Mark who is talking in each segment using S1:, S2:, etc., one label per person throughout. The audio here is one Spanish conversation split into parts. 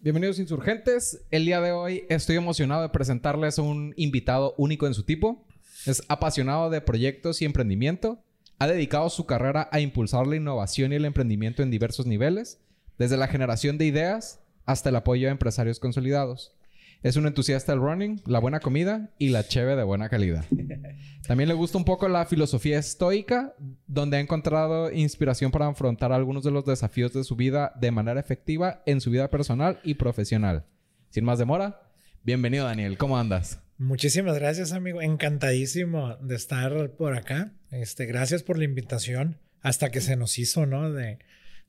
S1: Bienvenidos insurgentes. El día de hoy estoy emocionado de presentarles a un invitado único en su tipo. Es apasionado de proyectos y emprendimiento. Ha dedicado su carrera a impulsar la innovación y el emprendimiento en diversos niveles, desde la generación de ideas hasta el apoyo a empresarios consolidados. Es un entusiasta del running, la buena comida y la cheve de buena calidad. También le gusta un poco la filosofía estoica, donde ha encontrado inspiración para afrontar algunos de los desafíos de su vida de manera efectiva en su vida personal y profesional. Sin más demora, bienvenido Daniel, ¿cómo andas?
S2: Muchísimas gracias, amigo. Encantadísimo de estar por acá. Este, gracias por la invitación. Hasta que se nos hizo, ¿no? De,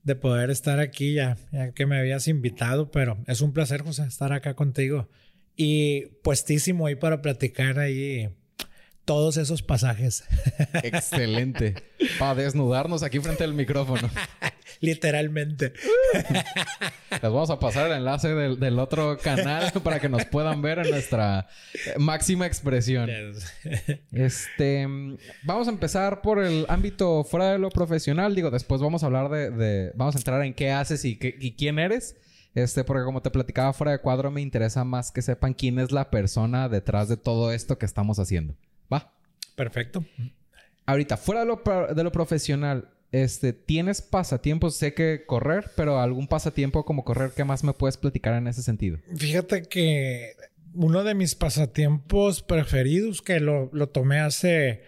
S2: de poder estar aquí ya, ya que me habías invitado, pero es un placer, José, estar acá contigo. Y puestísimo ahí para platicar ahí todos esos pasajes.
S1: Excelente. Para desnudarnos aquí frente al micrófono.
S2: Literalmente.
S1: Les vamos a pasar el enlace del, otro canal para que nos puedan ver en nuestra máxima expresión. Este, vamos a empezar por el ámbito fuera de lo profesional. Digo, después vamos a hablar de, vamos a entrar en qué haces y, qué, y quién eres. Este, porque como te platicaba fuera de cuadro, me interesa más que sepan quién es la persona detrás de todo esto que estamos haciendo.
S2: Perfecto.
S1: Ahorita, fuera de lo, de lo profesional, este, ¿tienes pasatiempos? Sé que correr, pero algún pasatiempo como correr, ¿qué más me puedes platicar en ese sentido?
S2: Fíjate que uno de mis pasatiempos preferidos, que lo, tomé hace,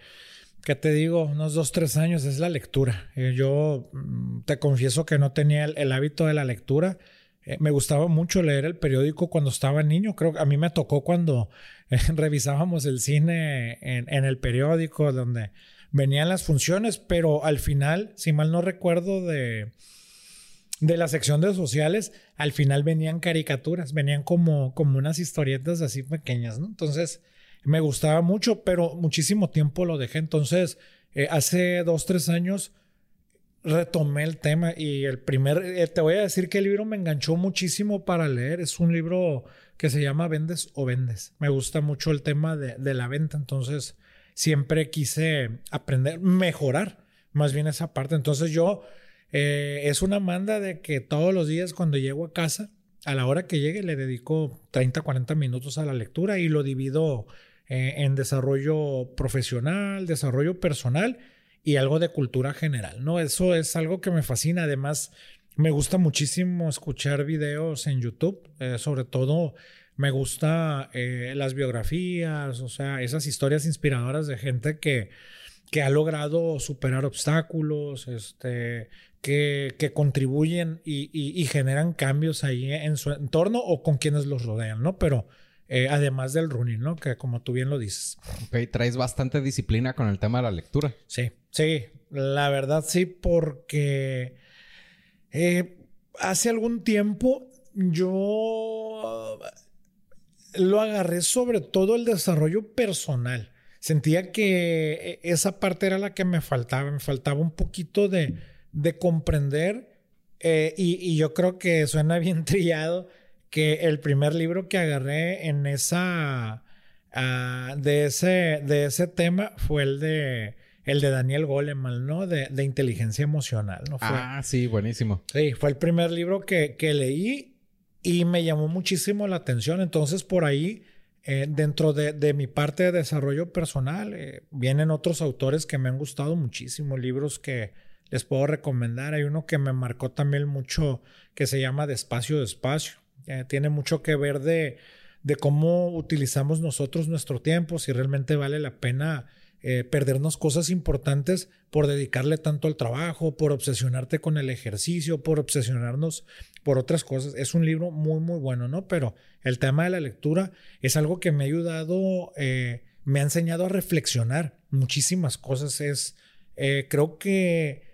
S2: ¿qué te digo? Unos dos, tres años, es la lectura. Eh, yo mm, te confieso que no tenía el, hábito de la lectura. Eh, me gustaba mucho leer el periódico cuando estaba niño. Creo que a mí me tocó cuando revisábamos el cine en, el periódico, donde venían las funciones, pero al final, si mal no recuerdo de, de la sección de sociales, al final venían caricaturas, venían como, como unas historietas así pequeñas. Entonces, me gustaba mucho, pero muchísimo tiempo lo dejé. Entonces, eh, hace dos, tres años retomé el tema y el primer, eh, te voy a decir que el libro me enganchó muchísimo para leer. Es un libro que se llama Vendes o Vendes. Me gusta mucho el tema de, de la venta, entonces siempre quise aprender, mejorar más bien esa parte. Entonces yo, eh, es una manda de que todos los días cuando llego a casa, a la hora que llegue, le dedico 30, 40 minutos a la lectura y lo divido eh, en desarrollo profesional, desarrollo personal y algo de cultura general, ¿no? Eso es algo que me fascina. Además, me gusta muchísimo escuchar videos en YouTube, eh, sobre todo me gusta eh, las biografías, o sea, esas historias inspiradoras de gente que, que ha logrado superar obstáculos, este, que, que contribuyen y, y, generan cambios ahí en su entorno o con quienes los rodean, ¿no? Pero eh, además del running, ¿no? Que como tú bien lo dices.
S1: Ok, traes bastante disciplina con el tema de la lectura.
S2: Sí, sí, la verdad sí, porque eh, hace algún tiempo yo lo agarré sobre todo el desarrollo personal. Sentía que e, esa parte era la que me faltaba, me faltaba un poquito de, comprender eh, y, yo creo que suena bien trillado que el primer libro que agarré en esa, ah, de, ese, de ese tema fue el de, el de Daniel Goleman, ¿no? De, inteligencia emocional, ¿no?
S1: ah, sí, buenísimo.
S2: Sí, fue el primer libro que, que leí y me llamó muchísimo la atención. Entonces, por ahí, eh, dentro de, mi parte de desarrollo personal, eh, vienen otros autores que me han gustado muchísimo, libros que les puedo recomendar. Hay uno que me marcó también mucho, que se llama Despacio, Despacio. Eh, tiene mucho que ver de, de cómo utilizamos nosotros nuestro tiempo, si realmente vale la pena eh, perdernos cosas importantes por dedicarle tanto al trabajo, por obsesionarte con el ejercicio, por obsesionarnos por otras cosas. Es un libro muy, muy bueno, ¿no? Pero el tema de la lectura es algo que me ha ayudado, eh, me ha enseñado a reflexionar muchísimas cosas. Es, eh, creo que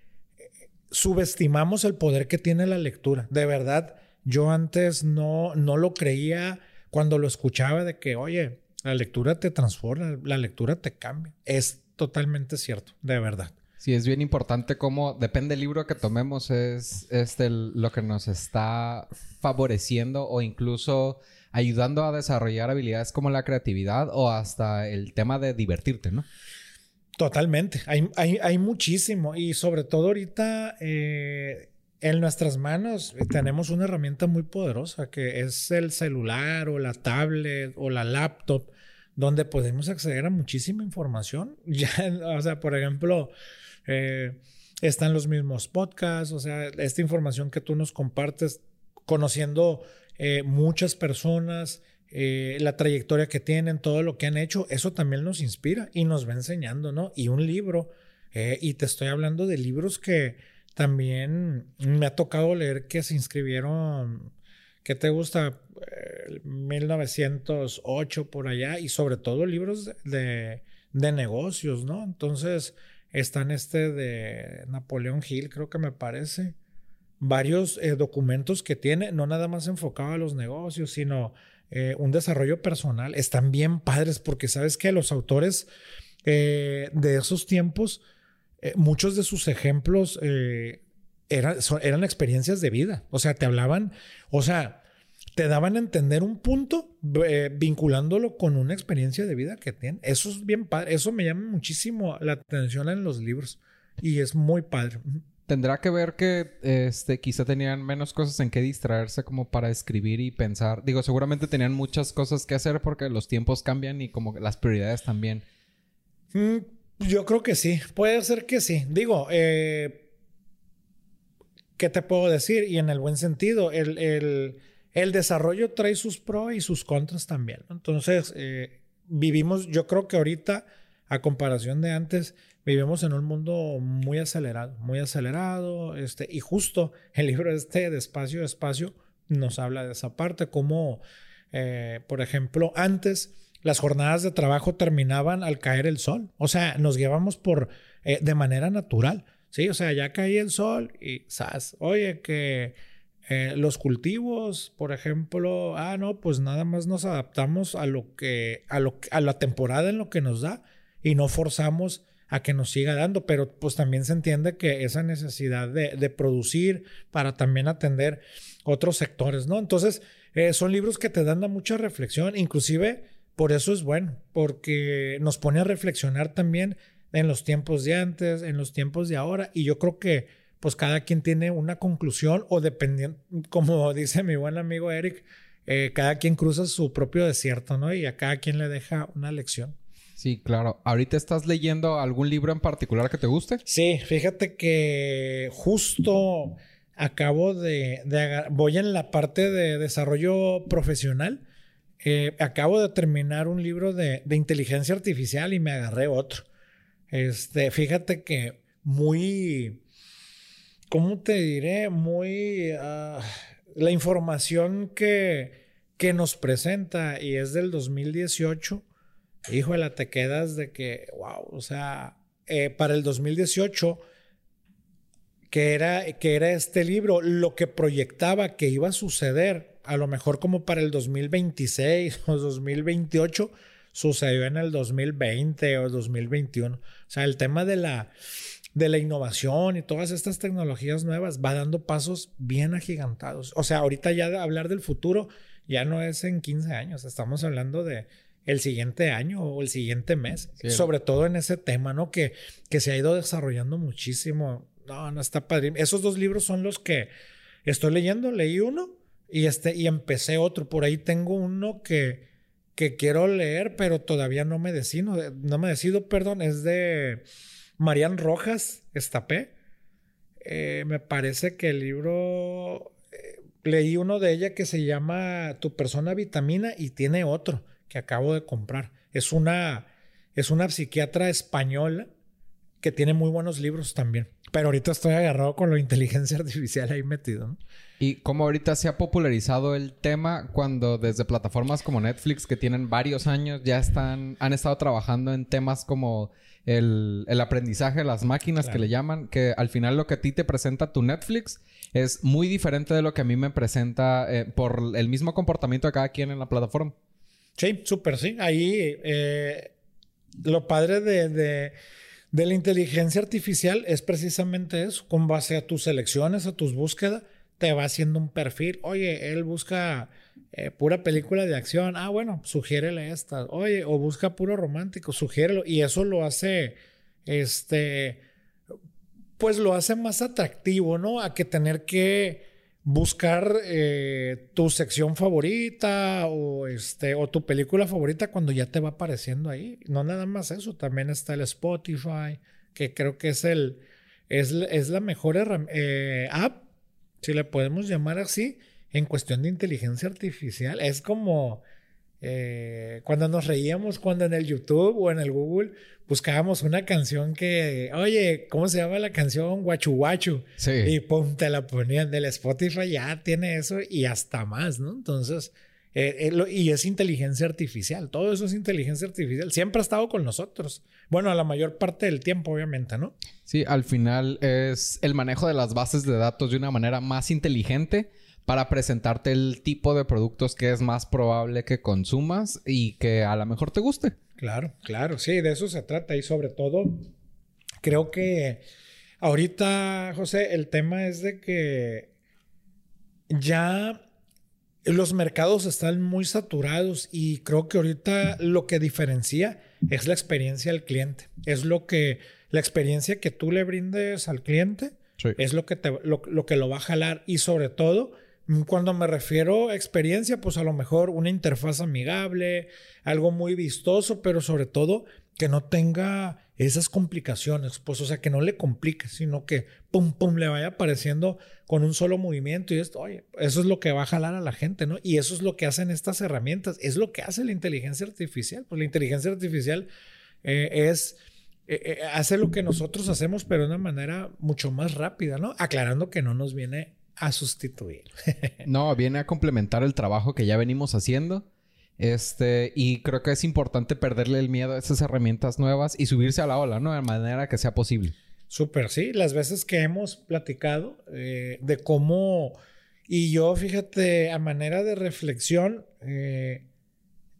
S2: subestimamos el poder que tiene la lectura. De verdad, yo antes no, no lo creía cuando lo escuchaba de que, oye, la lectura te transforma, la lectura te cambia. Es totalmente cierto, de verdad.
S1: Sí, es bien importante cómo, depende del libro que tomemos, es este, lo que nos está favoreciendo o incluso ayudando a desarrollar habilidades como la creatividad o hasta el tema de divertirte, ¿no?
S2: Totalmente, hay, hay, hay muchísimo y sobre todo ahorita eh, en nuestras manos tenemos una herramienta muy poderosa que es el celular o la tablet o la laptop donde podemos acceder a muchísima información. Ya, o sea, por ejemplo, eh, están los mismos podcasts, o sea, esta información que tú nos compartes, conociendo eh, muchas personas, eh, la trayectoria que tienen, todo lo que han hecho, eso también nos inspira y nos va enseñando, ¿no? Y un libro, y te estoy hablando de libros que también me ha tocado leer que se inscribieron, ¿qué te gusta? 1908 por allá y sobre todo libros de, negocios, ¿no? Entonces están este de Napoleón Hill, creo que me parece, varios eh, documentos que tiene, no nada más enfocado a los negocios, sino eh, un desarrollo personal. Están bien padres porque sabes que los autores eh, de esos tiempos, muchos de sus ejemplos eran, eran experiencias de vida, o sea, te hablaban, o sea, te daban a entender un punto eh, vinculándolo con una experiencia de vida que tienen. Eso es bien padre. Eso me llama muchísimo la atención en los libros. Y es muy padre.
S1: Tendrá que ver que este, quizá tenían menos cosas en que distraerse como para escribir y pensar. Digo, seguramente tenían muchas cosas que hacer porque los tiempos cambian y como las prioridades también.
S2: Mm, yo creo que sí. Puede ser que sí. Digo, eh, ¿qué te puedo decir? Y en el buen sentido, el, el el desarrollo trae sus pros y sus contras también. Entonces, eh, vivimos, yo creo que ahorita, a comparación de antes, vivimos en un mundo muy acelerado, muy acelerado, este, y justo el libro este, Despacio, Espacio, nos habla de esa parte, como, eh, por ejemplo, antes las jornadas de trabajo terminaban al caer el sol, o sea, nos llevamos por, eh, de manera natural, ¿sí? O sea, ya caía el sol y, ¡zas! Oye, que eh, los cultivos, por ejemplo, ah, no, pues nada más nos adaptamos a lo que, a lo a la temporada en lo que nos da y no forzamos a que nos siga dando, pero pues también se entiende que esa necesidad de, producir para también atender otros sectores, ¿no? Entonces, eh, son libros que te dan mucha reflexión, inclusive por eso es bueno, porque nos pone a reflexionar también en los tiempos de antes, en los tiempos de ahora, y yo creo que pues cada quien tiene una conclusión o dependiendo, como dice mi buen amigo Eric, eh, cada quien cruza su propio desierto, ¿no? Y a cada quien le deja una lección.
S1: Sí, claro. ¿Ahorita estás leyendo algún libro en particular que te guste?
S2: Sí, fíjate que justo acabo de, voy en la parte de desarrollo profesional. Eh, acabo de terminar un libro de, inteligencia artificial y me agarré otro. Este, fíjate que muy, ¿cómo te diré? Muy... Ah, la información que, que nos presenta y es del 2018, híjole, te quedas de que, wow, o sea, eh, para el 2018, que era, que era este libro, lo que proyectaba que iba a suceder, a lo mejor como para el 2026 o 2028, sucedió en el 2020 o 2021. O sea, el tema de la de la innovación y todas estas tecnologías nuevas va dando pasos bien agigantados. O sea, ahorita ya de hablar del futuro ya no es en 15 años, estamos hablando de el siguiente año o el siguiente mes, sobre todo en ese tema, ¿no? Que, que se ha ido desarrollando muchísimo. No, no está padre. Esos dos libros son los que estoy leyendo, leí uno y este y empecé otro. Por ahí tengo uno que que quiero leer, pero todavía no me decido, no me decido, perdón, es de Marian Rojas Estapé. Eh, me parece que el libro, eh, leí uno de ella que se llama Tu persona vitamina y tiene otro que acabo de comprar. Es una, es una psiquiatra española que tiene muy buenos libros también. Pero ahorita estoy agarrado con la inteligencia artificial ahí metido.
S1: Y cómo ahorita se ha popularizado el tema cuando desde plataformas como Netflix que tienen varios años ya están, han estado trabajando en temas como el, aprendizaje de las máquinas que le llaman, que al final lo que a ti te presenta tu Netflix es muy diferente de lo que a mí me presenta eh, por el mismo comportamiento de cada quien en la plataforma.
S2: Sí, súper, sí. Ahí eh, lo padre de, de, de, la inteligencia artificial es precisamente eso, con base a tus selecciones, a tus búsquedas, te va haciendo un perfil. Oye, él busca eh, pura película de acción. Ah, bueno, sugiérele esta. Oye, o busca puro romántico, sugiérelo. Y eso lo hace, este, pues lo hace más atractivo, ¿no? A que tener que buscar eh, tu sección favorita o, este, o tu película favorita cuando ya te va apareciendo ahí. No nada más eso, también está el Spotify, que creo que es, el, es, es la mejor eh, app, si le podemos llamar así, en cuestión de inteligencia artificial. Es como eh, cuando nos reíamos, cuando en el YouTube o en el Google buscábamos una canción que, oye, ¿cómo se llama la canción? Guachu Guachu. Sí. Y pum, te la ponían del Spotify, ya tiene eso y hasta más, ¿no? Entonces, eh, eh, y es inteligencia artificial, todo eso es inteligencia artificial, siempre ha estado con nosotros. Bueno, a la mayor parte del tiempo, obviamente, ¿no?
S1: Sí, al final es el manejo de las bases de datos de una manera más inteligente para presentarte el tipo de productos que es más probable que consumas y que a lo mejor te guste.
S2: Claro, claro, sí, de eso se trata y sobre todo creo que ahorita, José, el tema es de que ya los mercados están muy saturados y creo que ahorita lo que diferencia es la experiencia del cliente. Es lo que, la experiencia que tú le brindes al cliente es lo que, te, lo que lo va a jalar y sobre todo cuando me refiero a experiencia, pues a lo mejor una interfaz amigable, algo muy vistoso, pero sobre todo que no tenga esas complicaciones, pues o sea, que no le complique, sino que pum, pum, le vaya apareciendo con un solo movimiento y esto, oye, eso es lo que va a jalar a la gente, ¿no? Y eso es lo que hacen estas herramientas, es lo que hace la inteligencia artificial, pues la inteligencia artificial eh, es... Eh, eh, hace lo que nosotros hacemos, pero de una manera mucho más rápida, ¿no? Aclarando que no nos viene a sustituir.
S1: no, viene a complementar el trabajo que ya venimos haciendo. Este, y creo que es importante perderle el miedo a esas herramientas nuevas y subirse a la ola, ¿no? De manera que sea posible.
S2: Súper, sí. Las veces que hemos platicado eh, de cómo. Y yo, fíjate, a manera de reflexión, eh,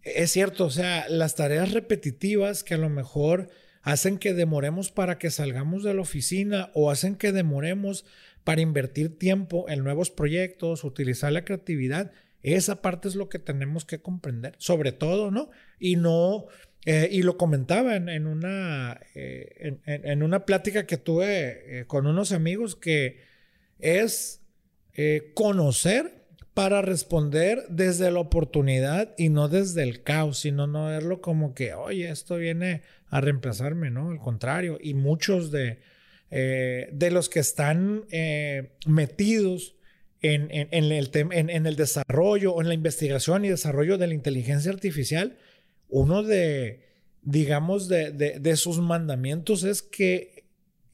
S2: es cierto, o sea, las tareas repetitivas que a lo mejor hacen que demoremos para que salgamos de la oficina o hacen que demoremos para invertir tiempo en nuevos proyectos, utilizar la creatividad. Esa parte es lo que tenemos que comprender, sobre todo, ¿no? Y no, eh, y lo comentaba en, una, eh, en, una plática que tuve eh, con unos amigos que es conocer para responder desde la oportunidad y no desde el caos, sino no verlo como que, oye, esto viene a reemplazarme, ¿no? Al contrario, y muchos de, eh, de los que están eh, metidos en, el en, el desarrollo o en la investigación y desarrollo de la inteligencia artificial, uno de, digamos, de, sus mandamientos es que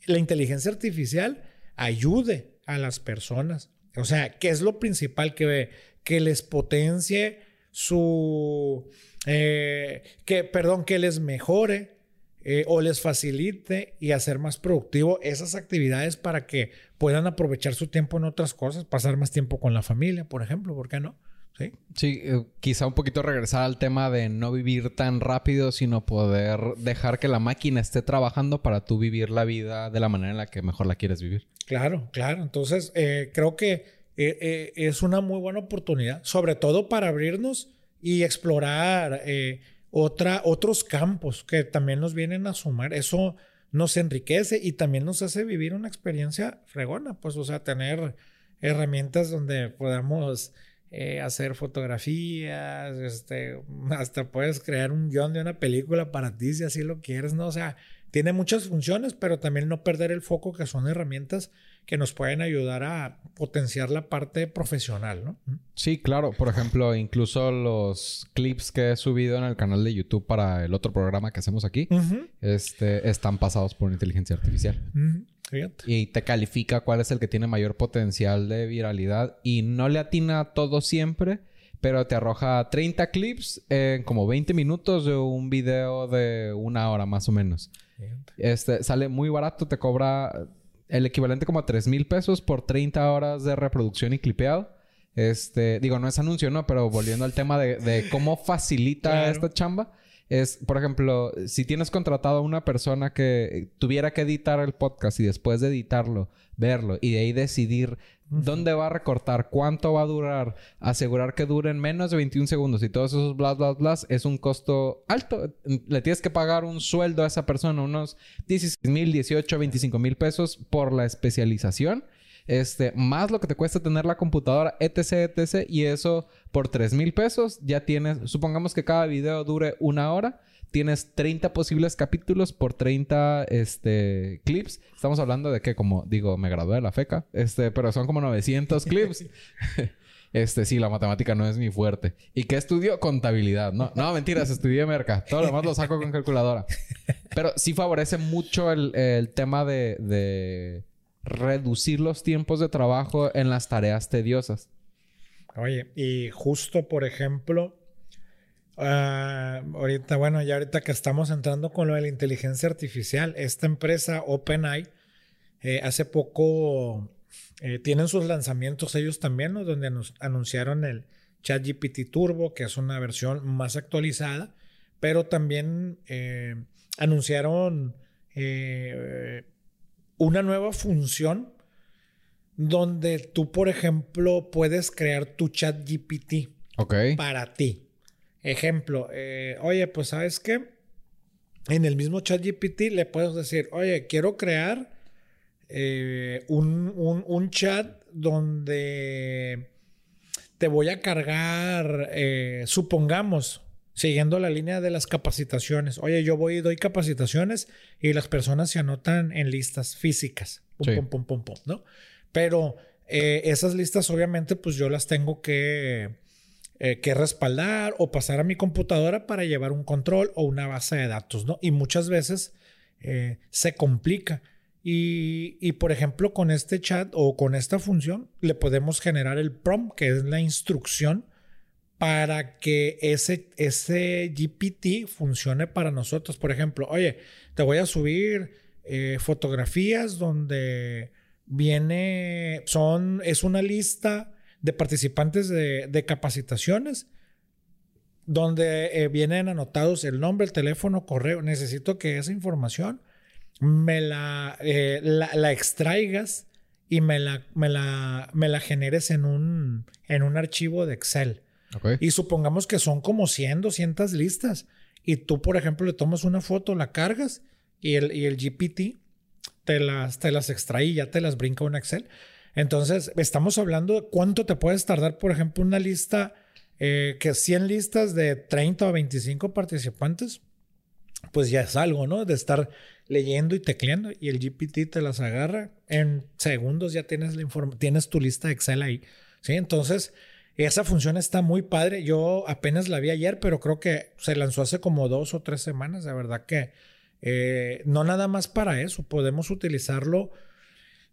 S2: la inteligencia artificial ayude a las personas. O sea, que es lo principal que, que les potencie su, eh, que, perdón, que les mejore eh, o les facilite y hacer más productivo esas actividades para que puedan aprovechar su tiempo en otras cosas, pasar más tiempo con la familia, por ejemplo, ¿por qué no? Sí,
S1: sí eh, quizá un poquito regresar al tema de no vivir tan rápido, sino poder dejar que la máquina esté trabajando para tú vivir la vida de la manera en la que mejor la quieres vivir.
S2: Claro, claro. Entonces, eh, creo que es una muy buena oportunidad, sobre todo para abrirnos y explorar otra, otros campos que también nos vienen a sumar. Eso nos enriquece y también nos hace vivir una experiencia fregona, pues, o sea, tener herramientas donde podamos eh, hacer fotografías, este, hasta puedes crear un guion de una película para ti si así lo quieres, ¿no? O sea, tiene muchas funciones, pero también no perder el foco que son herramientas que nos pueden ayudar a potenciar la parte profesional, ¿no?
S1: Sí, claro. Por ejemplo, incluso los clips que he subido en el canal de YouTube para el otro programa que hacemos aquí, este, están pasados por inteligencia artificial. Y te califica cuál es el que tiene mayor potencial de viralidad y no le atina a todo siempre, pero te arroja 30 clips en como 20 minutos de un video de una hora más o menos. Este sale muy barato, te cobra el equivalente como a 3 mil pesos por 30 horas de reproducción y clipeado. Este, digo, no es anuncio, ¿no? Pero volviendo al tema de, cómo facilita esta chamba, es, por ejemplo, si tienes contratado a una persona que tuviera que editar el podcast y después de editarlo, verlo y de ahí decidir dónde va a recortar, cuánto va a durar, asegurar que duren menos de 21 segundos y todos esos bla, bla, bla, es un costo alto. Le tienes que pagar un sueldo a esa persona, unos 16 mil, 18, 25 mil pesos por la especialización. Este, más lo que te cuesta tener la computadora, etc, etc. Y eso por 3 mil pesos ya tienes, supongamos que cada video dure una hora tienes 30 posibles capítulos por 30 este, clips. Estamos hablando de que, como digo, me gradué de la FECA, este, pero son como 900 clips. Este, sí, la matemática no es mi fuerte. ¿Y qué estudio? Contabilidad. No, no, mentiras, estudié merca. Todo lo demás lo saco con calculadora. Pero sí favorece mucho el, tema de, de, reducir los tiempos de trabajo en las tareas tediosas.
S2: Oye, y justo, por ejemplo, Ah, ahorita, bueno, ya ahorita que estamos entrando con lo de la inteligencia artificial, esta empresa OpenAI eh, hace poco eh, tienen sus lanzamientos ellos también, donde nos anunciaron el ChatGPT Turbo, que es una versión más actualizada, pero también eh, anunciaron una nueva función donde tú, por ejemplo, puedes crear tu ChatGPT para ti. Ejemplo, eh, oye, pues sabes qué, en el mismo chat GPT le puedes decir, oye, quiero crear eh, un, chat donde te voy a cargar, eh, supongamos, siguiendo la línea de las capacitaciones. Oye, yo voy y doy capacitaciones y las personas se anotan en listas físicas. Pum, pum, pum, pum, pum, ¿no? Pero esas listas, obviamente, pues yo las tengo que eh, que respaldar o pasar a mi computadora para llevar un control o una base de datos, ¿no? Y muchas veces eh, se complica. Y, por ejemplo, con este chat o con esta función, le podemos generar el prompt, que es la instrucción para que ese, ese GPT funcione para nosotros. Por ejemplo, oye, te voy a subir eh, fotografías donde viene, son, es una lista de participantes de, capacitaciones donde eh, vienen anotados el nombre, el teléfono, correo. Necesito que esa información me la, eh, la, extraigas y me la, me la, me la generes en un, en un archivo de Excel. Y supongamos que son como 100, 200 listas. Y tú, por ejemplo, le tomas una foto, la cargas y el, y el GPT te las, te las extrae y ya te las brinca un Excel. Entonces, estamos hablando de cuánto te puedes tardar, por ejemplo, una lista, eh, que 100 listas de 30 o 25 participantes, pues ya es algo, ¿no? De estar leyendo y tecleando y el GPT te las agarra en segundos, ya tienes, la tienes tu lista de Excel ahí, ¿sí? Entonces, esa función está muy padre. Yo apenas la vi ayer, pero creo que se lanzó hace como dos o tres semanas. De verdad que eh, no nada más para eso, podemos utilizarlo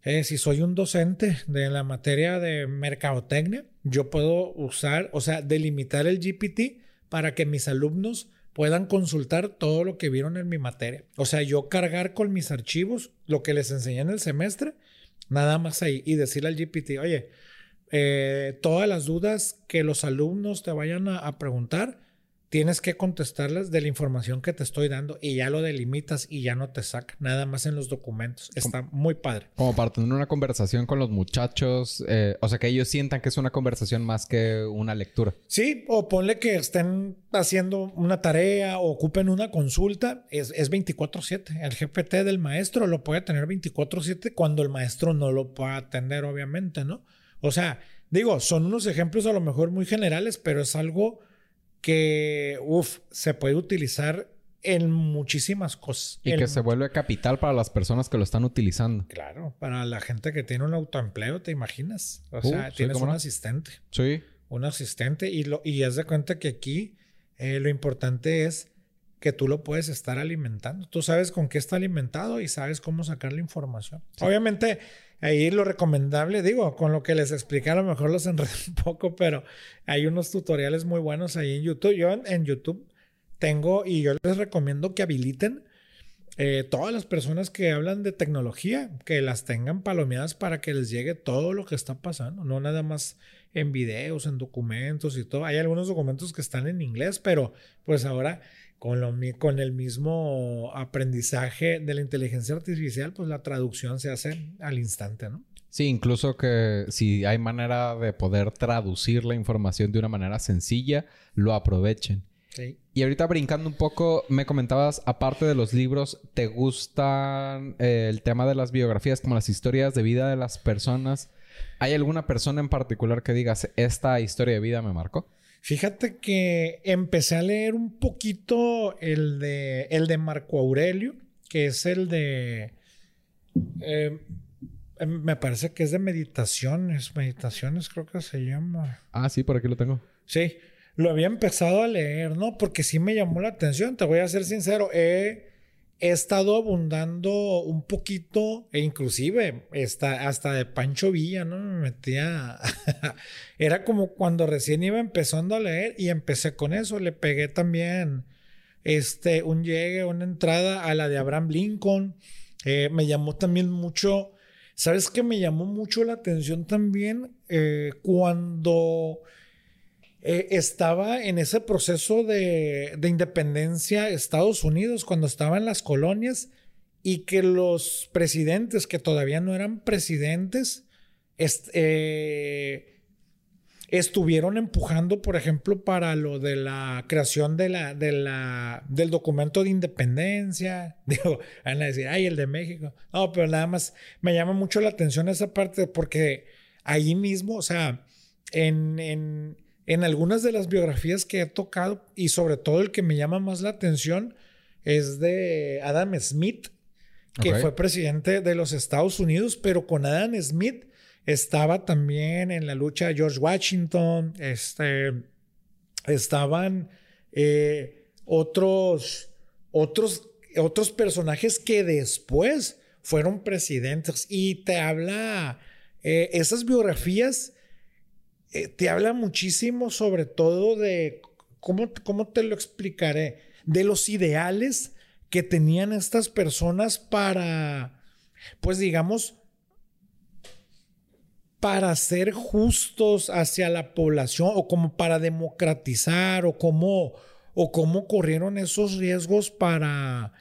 S2: eh, si soy un docente de la materia de mercadotecnia, yo puedo usar, o sea, delimitar el GPT para que mis alumnos puedan consultar todo lo que vieron en mi materia. O sea, yo cargar con mis archivos lo que les enseñé en el semestre, nada más ahí, y decirle al GPT, oye, eh, todas las dudas que los alumnos te vayan a preguntar, tienes que contestarlas de la información que te estoy dando y ya lo delimitas y ya no te saca nada más en los documentos. Está muy padre.
S1: Como para tener una conversación con los muchachos, eh, o sea, que ellos sientan que es una conversación más que una lectura.
S2: Sí, o ponle que estén haciendo una tarea o ocupen una consulta, es, es 24/7. El GPT del maestro lo puede tener 24/7 cuando el maestro no lo pueda atender, obviamente, ¿no? O sea, digo, son unos ejemplos a lo mejor muy generales, pero es algo que, uff, se puede utilizar en muchísimas cosas.
S1: Y que se vuelve capital para las personas que lo están utilizando.
S2: Claro, para la gente que tiene un autoempleo, ¿te imaginas? O sea, uh, tienes un asistente.
S1: Sí.
S2: Un asistente y, lo, y haz de cuenta que aquí eh, lo importante es que tú lo puedes estar alimentando. Tú sabes con qué está alimentado y sabes cómo sacar la información. Obviamente, ahí lo recomendable, digo, con lo que les expliqué, a lo mejor los enredé un poco, pero hay unos tutoriales muy buenos ahí en YouTube. Yo en, YouTube tengo y yo les recomiendo que habiliten eh, todas las personas que hablan de tecnología, que las tengan palomeadas para que les llegue todo lo que está pasando, no nada más en videos, en documentos y todo. Hay algunos documentos que están en inglés, pero pues ahora con, lo, con el mismo aprendizaje de la inteligencia artificial, pues la traducción se hace al instante, ¿no?
S1: Sí, incluso que si hay manera de poder traducir la información de una manera sencilla, lo aprovechen. Y ahorita brincando un poco, me comentabas, aparte de los libros, ¿te gustan eh, el tema de las biografías, como las historias de vida de las personas? ¿Hay alguna persona en particular que digas, esta historia de vida me marcó?
S2: Fíjate que empecé a leer un poquito el de, el de Marco Aurelio, que es el de... Eh, em, me parece que es de meditaciones, meditaciones creo que se llama.
S1: Ah, sí, por aquí lo tengo.
S2: Sí, lo había empezado a leer, ¿no? Porque sí me llamó la atención, te voy a ser sincero, he, estado abundando un poquito, e inclusive hasta, hasta de Pancho Villa, ¿no? Me metía, era como cuando recién iba empezando a leer y empecé con eso, le pegué también este, un llegue, una entrada a la de Abraham Lincoln, eh, me llamó también mucho, ¿sabes qué? Me llamó mucho la atención también eh, cuando eh, estaba en ese proceso de, independencia Estados Unidos, cuando estaba en las colonias, y que los presidentes, que todavía no eran presidentes, eh, estuvieron empujando, por ejemplo, para lo de la creación de la, de la, del documento de independencia. Digo, van a decir, ay, el de México. No, pero nada más me llama mucho la atención esa parte porque ahí mismo, o sea, en algunas de las biografías que he tocado, y sobre todo el que me llama más la atención, es de Adam Smith, que fue presidente de los Estados Unidos, pero con Adam Smith estaba también en la lucha George Washington, este, estaban eh, otros, otros, otros personajes que después fueron presidentes. Y te habla eh, esas biografías eh, te habla muchísimo sobre todo de, ¿cómo, ¿cómo te lo explicaré? De los ideales que tenían estas personas para, pues digamos, para ser justos hacia la población o como para democratizar o cómo, o cómo corrieron esos riesgos para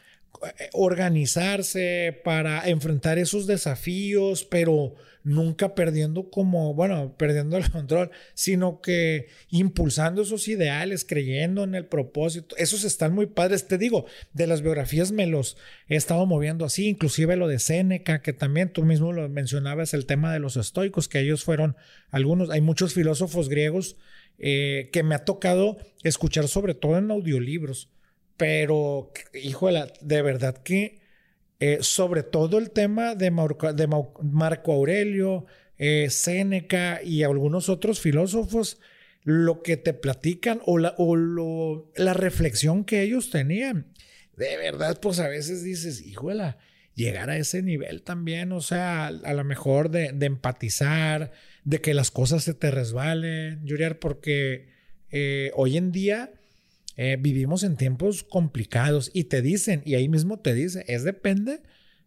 S2: eh, organizarse, para enfrentar esos desafíos, pero nunca perdiendo como, bueno, perdiendo el control, sino que impulsando esos ideales, creyendo en el propósito. Esos están muy padres. Te digo, de las biografías me los he estado moviendo así, inclusive lo de Séneca, que también tú mismo lo mencionabas, el tema de los estoicos, que ellos fueron algunos, hay muchos filósofos griegos eh, que me ha tocado escuchar sobre todo en audiolibros. Pero, híjole, de verdad que eh, sobre todo el tema de Marco, Aurelio, eh, Séneca y algunos otros filósofos, lo que te platican o, la, la reflexión que ellos tenían. De verdad, pues a veces dices, híjole, llegar a ese nivel también, o sea, a lo mejor de, empatizar, de que las cosas se te resbalen, Juliar, porque eh, hoy en día eh, vivimos en tiempos complicados y te dicen, y ahí mismo te dice, es depende,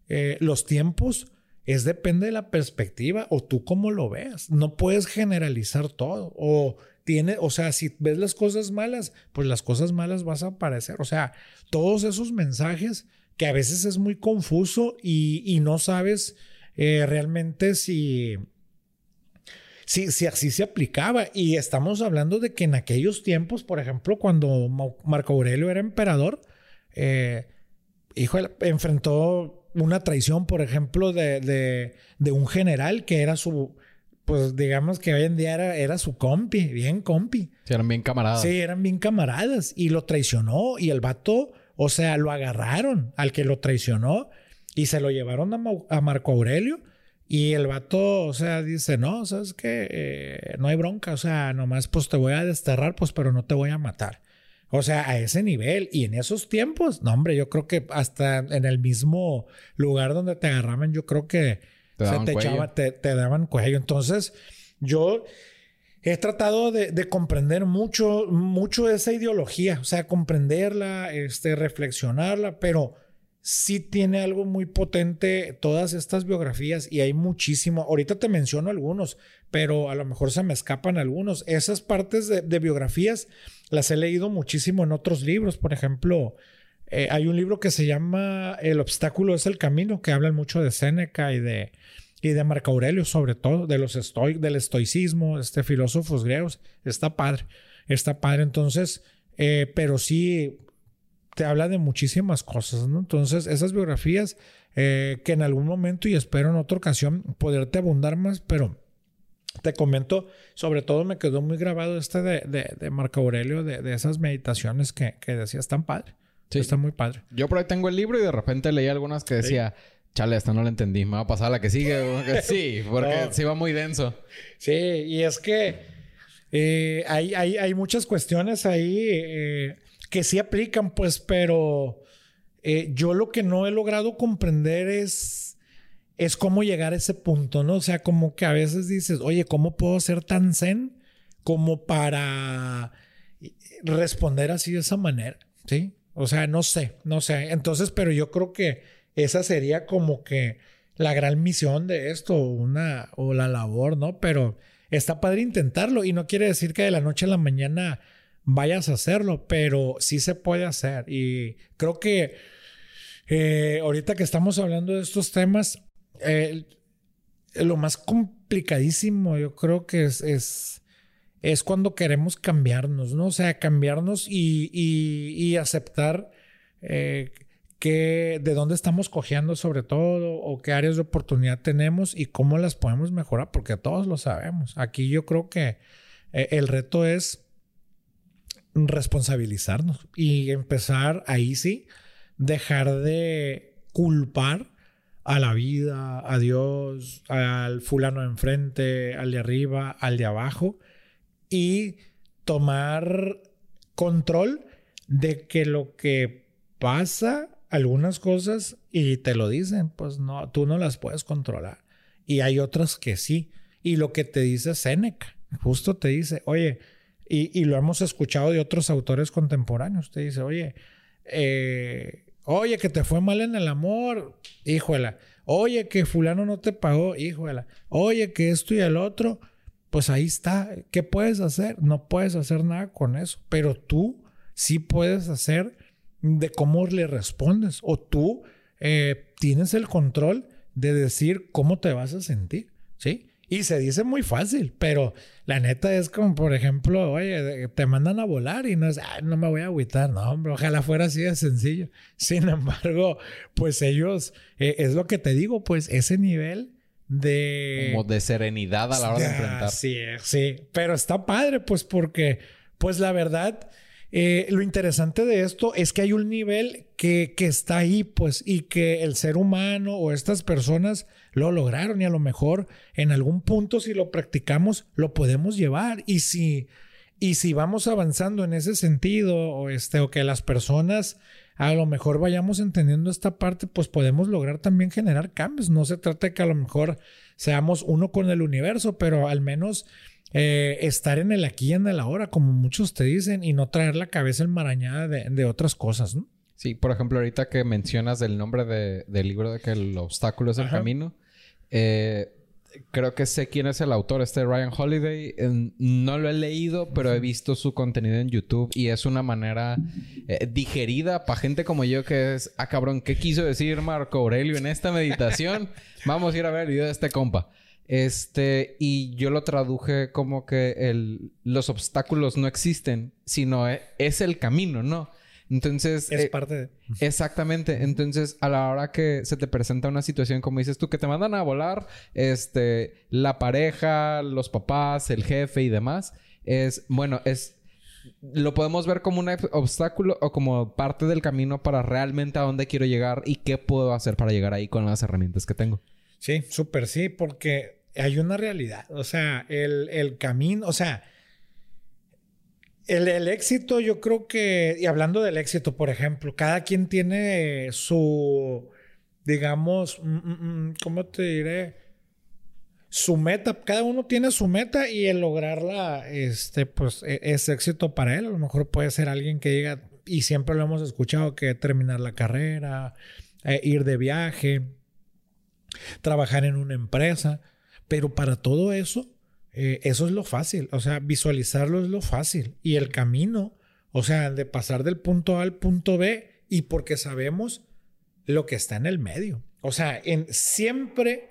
S2: eh, los tiempos, es depende de la perspectiva o tú cómo lo veas. No puedes generalizar todo. O tiene, o sea, si ves las cosas malas, pues las cosas malas vas a aparecer. O sea, todos esos mensajes que a veces es muy confuso y, no sabes eh, realmente si si, así se aplicaba. Y estamos hablando de que en aquellos tiempos, por ejemplo, cuando Marco Aurelio era emperador, eh, hijo, enfrentó una traición, por ejemplo, de, un general que era su, pues digamos que hoy en día era, era su compi, bien compi.
S1: Sí, eran bien camaradas.
S2: Sí, eran bien camaradas. Y lo traicionó y el vato, o sea, lo agarraron al que lo traicionó y se lo llevaron a, a Marco Aurelio. Y el vato, o sea, dice, no, sabes que eh, no hay bronca, o sea, nomás pues te voy a desterrar, pues, pero no te voy a matar. O sea, a ese nivel y en esos tiempos, no, hombre, yo creo que hasta en el mismo lugar donde te agarraban, yo creo que te daban, te, te, daban cuello. Entonces, yo he tratado de, de, comprender mucho, mucho esa ideología, o sea, comprenderla, este, reflexionarla, pero sí tiene algo muy potente todas estas biografías y hay muchísimo. Ahorita te menciono algunos, pero a lo mejor se me escapan algunos. Esas partes de, biografías las he leído muchísimo en otros libros. Por ejemplo, eh, hay un libro que se llama El obstáculo es el camino, que hablan mucho de Séneca y de, y de Marco Aurelio sobre todo, de los estoic, del estoicismo, este filósofos griegos. Está padre, está padre. Entonces, eh, pero sí te habla de muchísimas cosas, ¿no? Entonces, esas biografías eh, que en algún momento y espero en otra ocasión poderte abundar más, pero te comento, sobre todo me quedó muy grabado este de, de, Marco Aurelio, de, esas meditaciones que, que decías tan padre. Sí. Está muy padre.
S1: Yo por ahí tengo el libro y de repente leí algunas que decía, chale, esta no la entendí, me va a pasar a la que sigue. sí, porque sí va muy denso.
S2: Sí, y es que eh, hay, hay, hay, muchas cuestiones ahí eh, que sí aplican, pues, pero eh, yo lo que no he logrado comprender es, es cómo llegar a ese punto, ¿no? O sea, como que a veces dices, oye, ¿cómo puedo ser tan zen como para responder así de esa manera? ¿Sí? O sea, no sé, no sé. Entonces, pero yo creo que esa sería como que la gran misión de esto, una, o la labor, ¿no? Pero está padre intentarlo y no quiere decir que de la noche a la mañana vayas a hacerlo, pero sí se puede hacer. Y creo que eh, ahorita que estamos hablando de estos temas, lo más complicadísimo yo creo que es, es es cuando queremos cambiarnos, ¿no? O sea, cambiarnos y, aceptar eh, que, de dónde estamos cojeando sobre todo o qué áreas de oportunidad tenemos y cómo las podemos mejorar, porque todos lo sabemos. Aquí yo creo que eh, el reto es responsabilizarnos y empezar ahí sí, dejar de culpar a la vida, a Dios, al fulano enfrente, al de arriba, al de abajo y tomar control de que lo que pasa, algunas cosas, y te lo dicen, pues no, tú no las puedes controlar. Y hay otras que sí. Y lo que te dice Seneca, justo te dice, oye, y, lo hemos escuchado de otros autores contemporáneos, te dice, oye, eh, oye, que te fue mal en el amor, híjola. Oye, que fulano no te pagó, híjola. Oye, que esto y el otro pues ahí está. ¿Qué puedes hacer? No puedes hacer nada con eso, pero tú sí puedes hacer de cómo le respondes o tú eh, tienes el control de decir cómo te vas a sentir, ¿sí? Y se dice muy fácil, pero la neta es como, por ejemplo, oye, te mandan a volar y no es, no me voy a agüitar, no, hombre, ojalá fuera así de sencillo. Sin embargo, pues ellos, eh, es lo que te digo, pues ese nivel de...
S1: Como de serenidad a la hora de enfrentar.
S2: Sí, sí. Pero está padre, pues porque, pues la verdad, eh, lo interesante de esto es que hay un nivel que, que está ahí, pues, y que el ser humano o estas personas lo lograron y a lo mejor en algún punto si lo practicamos lo podemos llevar y si... Y si vamos avanzando en ese sentido, o, este, o que las personas a lo mejor vayamos entendiendo esta parte, pues podemos lograr también generar cambios. No se trata de que a lo mejor seamos uno con el universo, pero al menos eh, estar en el aquí y en el ahora, como muchos te dicen, y no traer la cabeza enmarañada de, otras cosas, ¿no?
S1: Sí, por ejemplo, ahorita que mencionas el nombre del libro de que el obstáculo es el camino, eh, creo que sé quién es el autor, este Ryan Holiday. No lo he leído, pero he visto su contenido en YouTube y es una manera eh, digerida para gente como yo que es, ah, cabrón, ¿qué quiso decir Marco Aurelio en esta meditación? Vamos a ir a ver el video de este compa. Este, y yo lo traduje como que el, los obstáculos no existen, sino e, es el camino, ¿no? Entonces...
S2: Es eh, parte de...
S1: Exactamente. Entonces, a la hora que se te presenta una situación, como dices tú, que te mandan a volar, este, la pareja, los papás, el jefe y demás, es, bueno, es... Lo podemos ver como un obstáculo o como parte del camino para realmente a dónde quiero llegar y qué puedo hacer para llegar ahí con las herramientas que tengo.
S2: Sí, súper sí, porque hay una realidad. O sea, el, el camino, o sea, el, éxito, yo creo que, y hablando del éxito, por ejemplo, cada quien tiene su, digamos, mm, mm, mm, ¿cómo te diré? Su meta, cada uno tiene su meta y el lograrla, este, pues e, es éxito para él. A lo mejor puede ser alguien que diga, y siempre lo hemos escuchado, que terminar la carrera, eh, ir de viaje, trabajar en una empresa, pero para todo eso eh, eso es lo fácil, o sea, visualizarlo es lo fácil. Y el camino, o sea, de pasar del punto A al punto B y porque sabemos lo que está en el medio. O sea, en, siempre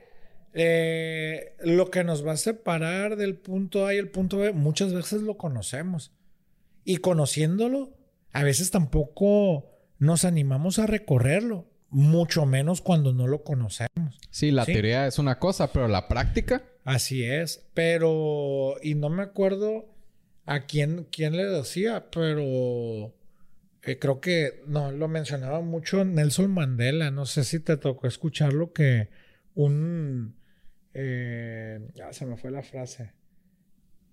S2: eh, lo que nos va a separar del punto A y el punto B, muchas veces lo conocemos. Y conociéndolo, a veces tampoco nos animamos a recorrerlo, mucho menos cuando no lo conocemos.
S1: Sí, la teoría es una cosa, pero la práctica.
S2: Así es, pero, y no me acuerdo a quién, quién le decía, pero eh, creo que, no, lo mencionaba mucho Nelson Mandela, no sé si te tocó escucharlo, que un, eh, se me fue la frase,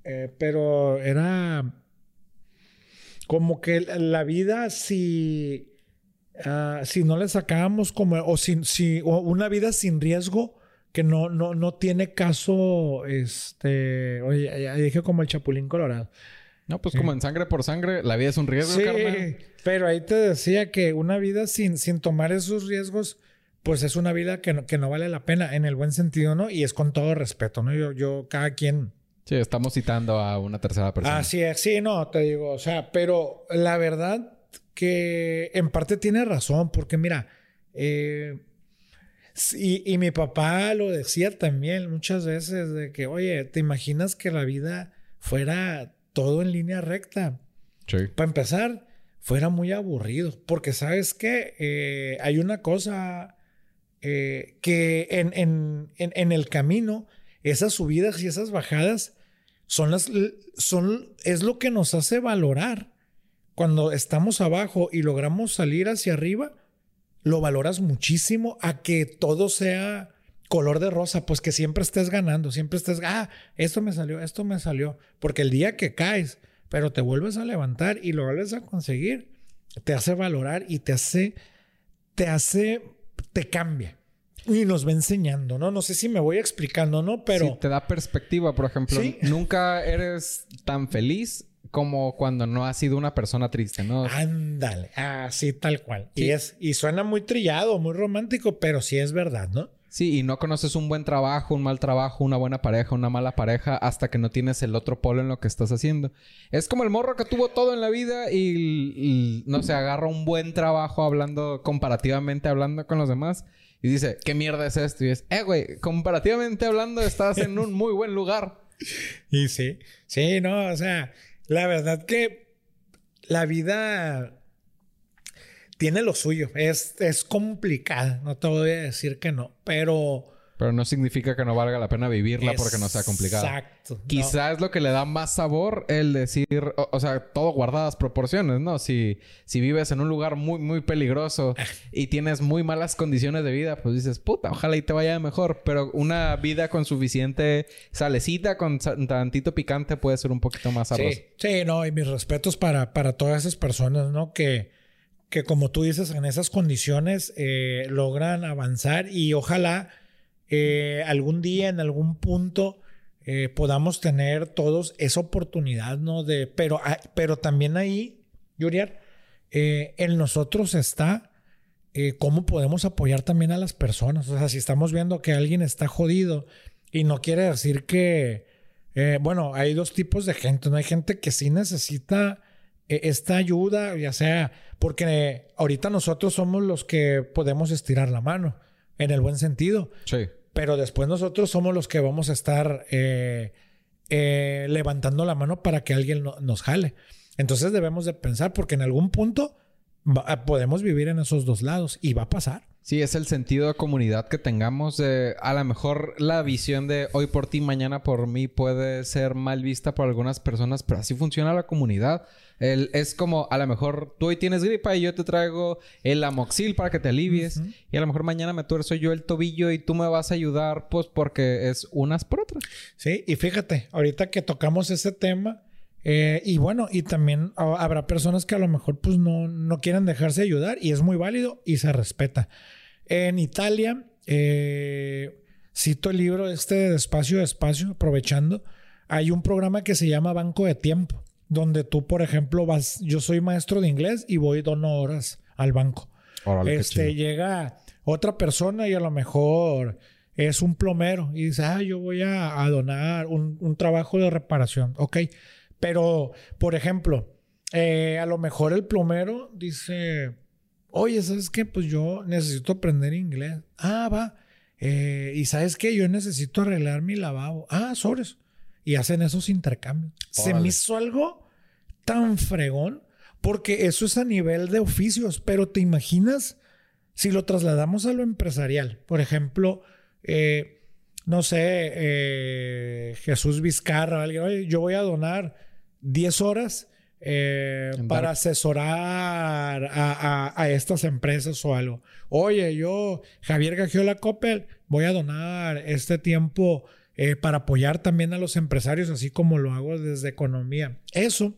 S2: eh, pero era como que la vida si, ah, si no le sacábamos como, o, sin, si, o una vida sin riesgo, que no, no, no tiene caso, este, oye, ya dije como el Chapulín Colorado.
S1: No, pues como en sangre por sangre, la vida es un riesgo,
S2: sí, Pero ahí te decía que una vida sin, sin tomar esos riesgos, pues es una vida que no, que no vale la pena, en el buen sentido, ¿no? Y es con todo respeto, ¿no? Yo, yo, cada quien.
S1: Sí, estamos citando a una tercera persona.
S2: Así es, sí, no, te digo, o sea, pero la verdad que en parte tiene razón, porque mira, eh, y, mi papá lo decía también muchas veces de que, oye, ¿te imaginas que la vida fuera todo en línea recta? Sí. Para empezar, fuera muy aburrido, porque sabes que eh, hay una cosa eh, que en, en, el camino, esas subidas y esas bajadas son las, son, es lo que nos hace valorar. Cuando estamos abajo y logramos salir hacia arriba, lo valoras muchísimo a que todo sea color de rosa, pues que siempre estés ganando, siempre estés, ah, esto me salió, esto me salió, porque el día que caes, pero te vuelves a levantar y lo vuelves a conseguir, te hace valorar y te hace, te hace, te cambia. Y nos va enseñando, ¿no? No sé si me voy explicando, ¿no? Pero... Sí,
S1: te da perspectiva, por ejemplo. Nunca eres tan feliz como cuando no has sido una persona triste, ¿no?
S2: Ándale, así tal cual. Y es y suena muy trillado, muy romántico, pero sí es verdad, ¿no?
S1: Sí, y no conoces un buen trabajo, un mal trabajo, una buena pareja, una mala pareja hasta que no tienes el otro polo en lo que estás haciendo. Es como el morro que tuvo todo en la vida y, no se agarra un buen trabajo hablando comparativamente hablando con los demás y dice, "¿Qué mierda es esto?" Y es, "Eh, güey, comparativamente hablando estás en un muy buen lugar."
S2: y sí, sí, no, o sea, la verdad que la vida tiene lo suyo. Es, es complicada. No te voy a decir que no. Pero.
S1: Pero no significa que no valga la pena vivirla porque no sea complicada. Exacto. Quizás es lo que le da más sabor el decir, o, sea, todo guardadas proporciones, ¿no? Si, si vives en un lugar muy, muy peligroso y tienes muy malas condiciones de vida, pues dices, puta, ojalá y te vaya mejor. Pero una vida con suficiente salecita, con tantito picante, puede ser un poquito más sabroso.
S2: Sí, sí, no, y mis respetos para, para todas esas personas, ¿no? Que que como tú dices, en esas condiciones eh, logran avanzar y ojalá eh, algún día, en algún punto, eh, podamos tener todos esa oportunidad, ¿no? De, pero, ah, pero también ahí, Yuriar, en nosotros está cómo podemos apoyar también a las personas. O sea, si estamos viendo que alguien está jodido y no quiere decir que, bueno, hay dos tipos de gente, ¿no? Hay gente que sí necesita esta ayuda, ya sea porque ahorita nosotros somos los que podemos estirar la mano, en el buen sentido. Sí. Pero después nosotros somos los que vamos a estar eh, eh, levantando la mano para que alguien nos jale. Entonces debemos de pensar, porque en algún punto podemos vivir en esos dos lados y va a pasar.
S1: Sí, es el sentido de comunidad que tengamos. a lo mejor la visión de hoy por ti, mañana por mí puede ser mal vista por algunas personas, pero así funciona la comunidad. Es como a lo mejor tú hoy tienes gripa y yo te traigo el amoxil para que te alivies. Y a lo mejor mañana me tuerzo yo el tobillo y tú me vas a ayudar, pues porque es unas por otras.
S2: Sí, y fíjate, ahorita que tocamos ese tema, eh, y bueno, y también habrá personas que a lo mejor pues no, no quieren dejarse ayudar y es muy válido y se respeta. En Italia, eh, cito el libro este de Despacio Despacio, aprovechando, hay un programa que se llama Banco de Tiempo, donde tú, por ejemplo, vas, yo soy maestro de inglés y voy dono horas al banco. este, llega otra persona y a lo mejor es un plomero y dice, ah, yo voy a, donar un, un trabajo de reparación. Ok pero, por ejemplo, eh, a lo mejor el plomero dice, oye, ¿sabes qué? Pues yo necesito aprender inglés. Ah, va. eh, y sabes qué, yo necesito arreglar mi lavabo. Ah, sobres. Y hacen esos intercambios. Se me hizo algo tan fregón porque eso es a nivel de oficios, pero te imaginas si lo trasladamos a lo empresarial. Por ejemplo, eh, no sé, eh, Jesús Vizcarra, alguien, oye, yo voy a donar 10 horas eh, para asesorar a, estas empresas o algo. Oye, yo, Javier Gagiola Coppel, voy a donar este tiempo para apoyar también a los empresarios, así como lo hago desde economía. Eso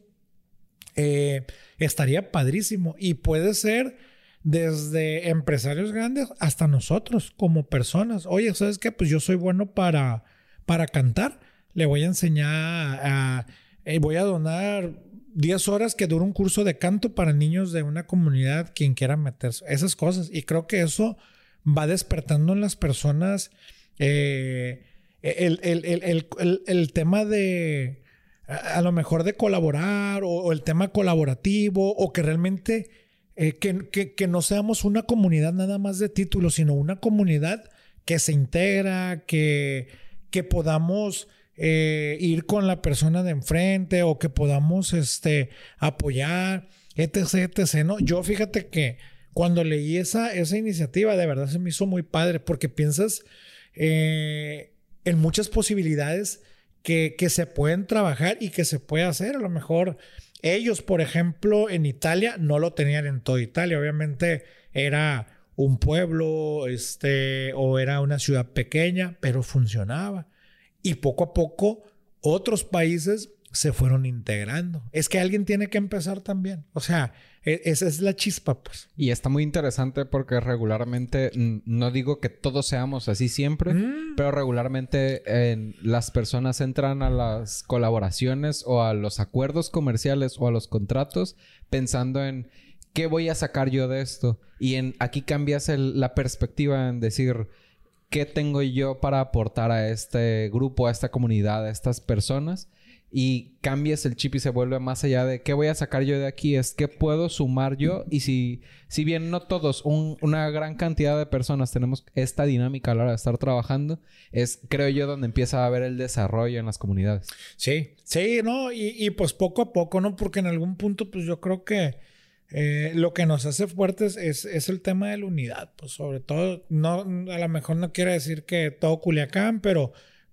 S2: estaría padrísimo y puede ser desde empresarios grandes hasta nosotros como personas. Oye, ¿sabes qué? Pues yo soy bueno para, para cantar. Le voy a enseñar a... Eh, voy a donar 10 horas que dura un curso de canto para niños de una comunidad, quien quiera meterse. Esas cosas. Y creo que eso va despertando en las personas eh, el, tema de... A, lo mejor de colaborar o el tema colaborativo o que realmente eh, que, no seamos una comunidad nada más de títulos, sino una comunidad que se integra, que, que podamos eh, ir con la persona de enfrente o que podamos este, apoyar, etc, etc. ¿no? Yo fíjate que cuando leí esa, esa iniciativa, de verdad se me hizo muy padre porque piensas eh, en muchas posibilidades que, que se pueden trabajar y que se puede hacer. A lo mejor ellos, por ejemplo, en Italia no lo tenían en toda Italia. Obviamente era un pueblo, este, o era una ciudad pequeña, pero funcionaba. Y poco a poco otros países se fueron integrando. Es que alguien tiene que empezar también. O sea, e, esa es la chispa, pues.
S1: Y está muy interesante porque regularmente, no digo que todos seamos así siempre, mm. pero regularmente las personas entran a las colaboraciones o a los acuerdos comerciales o a los contratos pensando en qué voy a sacar yo de esto. Y en aquí cambias la perspectiva en decir qué tengo yo para aportar a este grupo, a esta comunidad, a estas personas y cambias el chip y se vuelve más allá de qué voy a sacar yo de aquí, es qué puedo sumar yo. Y si, si bien no todos, una gran cantidad de personas tenemos esta dinámica a la hora de estar trabajando, es creo yo donde empieza a haber el desarrollo en las comunidades.
S2: Sí, sí, ¿no? Y, y pues poco a poco, ¿no? Porque en algún punto, pues yo creo que eh, lo que nos hace fuertes es, es, el tema de la unidad, pues sobre todo, no, a lo mejor no quiere decir que todo Culiacán, pero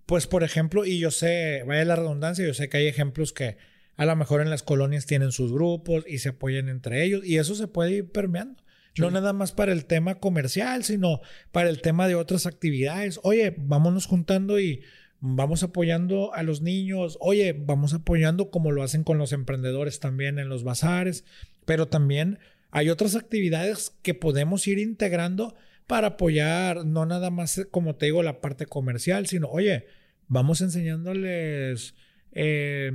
S2: pues por ejemplo, y yo sé, vaya la redundancia, yo sé que hay ejemplos que a lo mejor en las colonias tienen sus grupos y se apoyan entre ellos y eso se puede ir permeando. No nada más para el tema comercial, sino para el tema de otras actividades. Oye, vámonos juntando y vamos apoyando a los niños. Oye, vamos apoyando como lo hacen con los emprendedores también en los bazares. Pero también hay otras actividades que podemos ir integrando para apoyar, no nada más, como te digo, la parte comercial, sino, oye, vamos enseñándoles eh,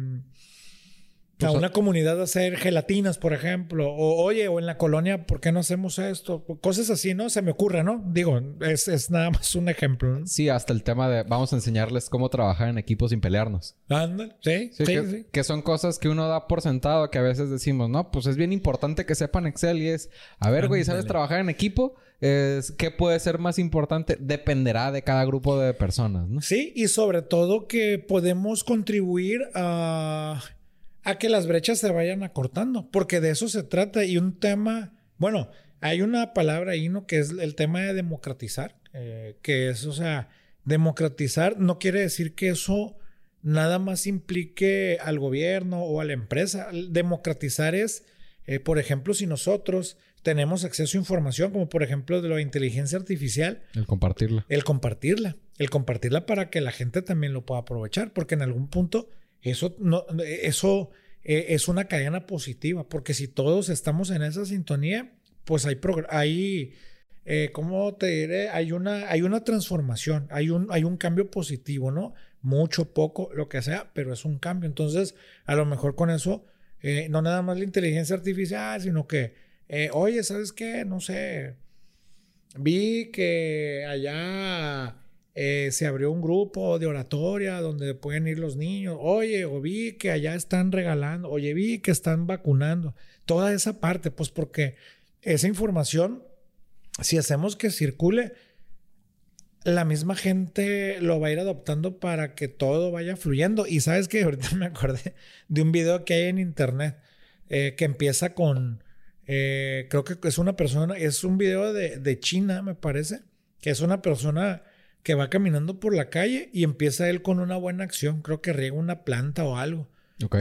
S2: a una comunidad a hacer gelatinas, por ejemplo. O, oye, o en la colonia, ¿por qué no hacemos esto? Cosas así, ¿no? Se me ocurre, ¿no? Digo, es, nada más un ejemplo.
S1: Sí, hasta el tema de vamos a enseñarles cómo trabajar en equipo sin pelearnos.
S2: Ándale, sí, sí,
S1: que,
S2: sí.
S1: Que son cosas que uno da por sentado, que a veces decimos, no, pues es bien importante que sepan Excel y es, a ver, güey, ¿sabes trabajar en equipo? Es qué puede ser más importante dependerá de cada grupo de personas, ¿no?
S2: Sí, y sobre todo que podemos contribuir a, a que las brechas se vayan acortando, porque de eso se trata y un tema, bueno, hay una palabra ahí, ¿no? Que es el tema de democratizar, eh, que es, o sea, democratizar no quiere decir que eso nada más implique al gobierno o a la empresa. Democratizar es, eh, por ejemplo, si nosotros tenemos acceso a información, como por ejemplo de la inteligencia artificial.
S1: El compartirla.
S2: El compartirla. El compartirla para que la gente también lo pueda aprovechar, porque en algún punto eso, no, eso eh, es una cadena positiva, porque si todos estamos en esa sintonía, pues hay, hay eh, ¿cómo te diré? Hay una, hay una transformación, hay un, hay un cambio positivo, ¿no? Mucho, poco, lo que sea, pero es un cambio. Entonces, a lo mejor con eso, eh, no nada más la inteligencia artificial, sino que eh, oye, ¿sabes qué? No sé, vi que allá eh, se abrió un grupo de oratoria donde pueden ir los niños. Oye, o vi que allá están regalando. Oye, vi que están vacunando. Toda esa parte, pues porque esa información, si hacemos que circule, la misma gente lo va a ir adoptando para que todo vaya fluyendo. Y sabes que ahorita me acordé de un video que hay en internet eh, que empieza con, eh, creo que es una persona, es un video de, de, China, me parece, que es una persona que va caminando por la calle y empieza él con una buena acción, creo que riega una planta o algo.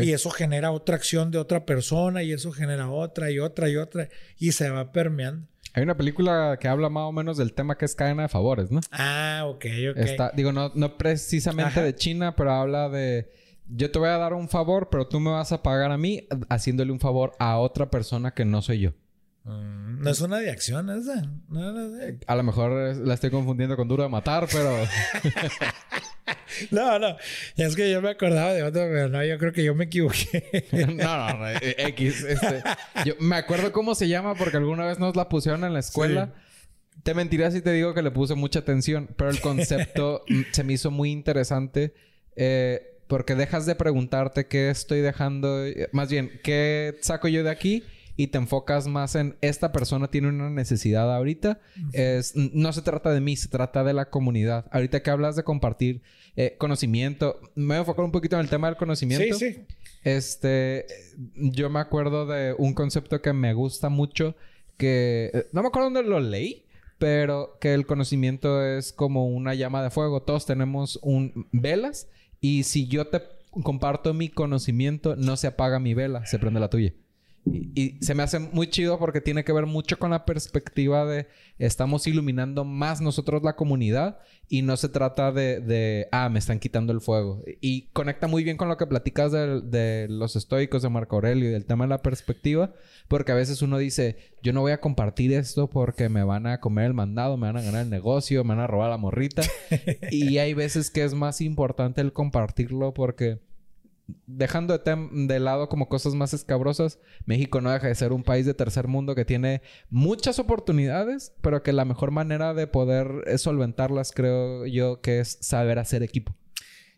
S2: Y eso genera otra acción de otra persona y eso genera otra y otra y otra y se va permeando.
S1: Hay una película que habla más o menos del tema que es cadena de favores, ¿no?
S2: Ah, ok, ok.
S1: digo, no, no precisamente de China, pero habla de yo te voy a dar un favor, pero tú me vas a pagar a mí haciéndole un favor a otra persona que no soy yo.
S2: Mm, no es una de acción esa.
S1: A lo mejor la estoy confundiendo con duro de matar, pero.
S2: no, no. Es que yo me acordaba de otro, pero no, yo creo que yo me equivoqué.
S1: no, no, eh, X. Este, yo me acuerdo cómo se llama porque alguna vez nos la pusieron en la escuela. Te mentiría si te digo que le puse mucha atención, pero el concepto se me hizo muy interesante. Eh, porque dejas de preguntarte qué estoy dejando, más bien, qué saco yo de aquí y te enfocas más en esta persona tiene una necesidad ahorita. es, no se trata de mí, se trata de la comunidad. Ahorita que hablas de compartir eh, conocimiento, me voy a enfocar un poquito en el tema del conocimiento.
S2: Sí, sí.
S1: Este, yo me acuerdo de un concepto que me gusta mucho, que eh, no me acuerdo dónde lo leí, pero que el conocimiento es como una llama de fuego. Todos tenemos un velas y si yo te comparto mi conocimiento, no se apaga mi vela, se prende la tuya. Y, se me hace muy chido porque tiene que ver mucho con la perspectiva de estamos iluminando más nosotros la comunidad y no se trata de, ah, me están quitando el fuego. Y conecta muy bien con lo que platicas de, los estoicos de Marco Aurelio y del tema de la perspectiva, porque a veces uno dice, yo no voy a compartir esto porque me van a comer el mandado, me van a ganar el negocio, me van a robar la morrita. y hay veces que es más importante el compartirlo porque dejando de, lado como cosas más escabrosas, México no deja de ser un país de tercer mundo que tiene muchas oportunidades, pero que la mejor manera de poder solventarlas, creo yo, que es saber hacer equipo.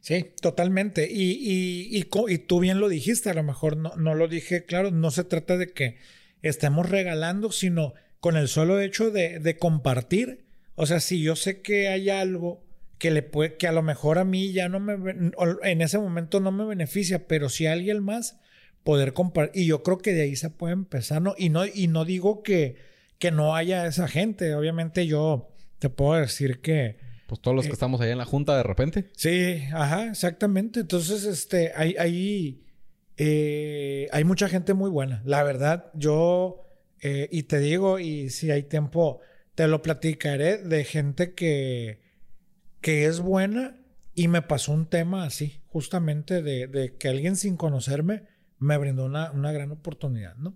S2: Sí, totalmente. Y, y, tú bien lo dijiste, a lo mejor no, lo dije claro, no se trata de que estemos regalando, sino con el solo hecho de, de compartir. O sea, si yo sé que hay algo que le puede, que a lo mejor a mí ya no me, en ese momento no me beneficia, pero si a alguien más poder compartir, y yo creo que de ahí se puede empezar, ¿no? Y no, y no digo que, que no haya esa gente, obviamente yo te puedo decir que...
S1: Pues todos los que eh, estamos ahí en la junta de repente.
S2: Sí, ajá, exactamente. Entonces, este, hay, hay, eh, hay mucha gente muy buena. La verdad, yo, eh, y te digo, y si hay tiempo, te lo platicaré de gente que, que es buena y me pasó un tema así, justamente de, que alguien sin conocerme me brindó una, una gran oportunidad, ¿no?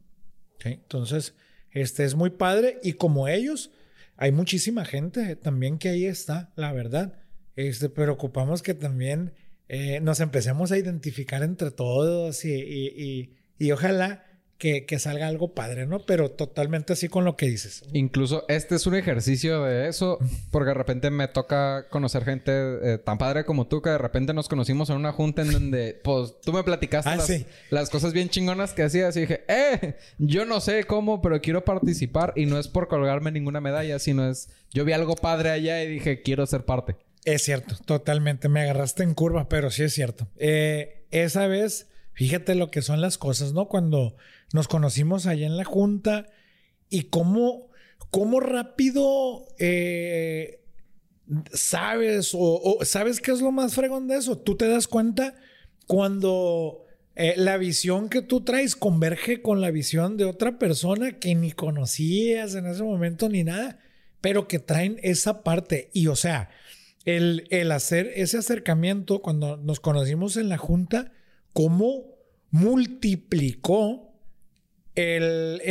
S2: Entonces, este es muy padre y como ellos, hay muchísima gente también que ahí está, la verdad. Este, pero ocupamos que también eh, nos empecemos a identificar entre todos y, y, y ojalá que, salga algo padre, ¿no? Pero totalmente así con lo que dices.
S1: Incluso este es un ejercicio de eso, porque de repente me toca conocer gente eh, tan padre como tú, que de repente nos conocimos en una junta en donde, pues, tú me platicaste ah, las, cosas bien chingonas que hacías y dije, eh, yo no sé cómo, pero quiero participar y no es por colgarme ninguna medalla, sino es, yo vi algo padre allá y dije, quiero ser parte.
S2: Es cierto, totalmente, me agarraste en curva, pero sí es cierto. Eh, esa vez Fíjate lo que son las cosas, ¿no? Cuando nos conocimos allá en la junta y cómo, cómo rápido eh, sabes o, sabes qué es lo más fregón de eso. Tú te das cuenta cuando eh, la visión que tú traes converge con la visión de otra persona que ni conocías en ese momento ni nada, pero que traen esa parte. Y o sea, el, el hacer ese acercamiento cuando nos conocimos en la junta, cómo multiplicó el,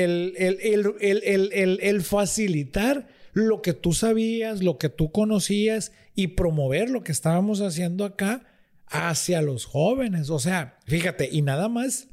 S2: el, facilitar lo que tú sabías, lo que tú conocías y promover lo que estábamos haciendo acá hacia los jóvenes. O sea, fíjate, y nada más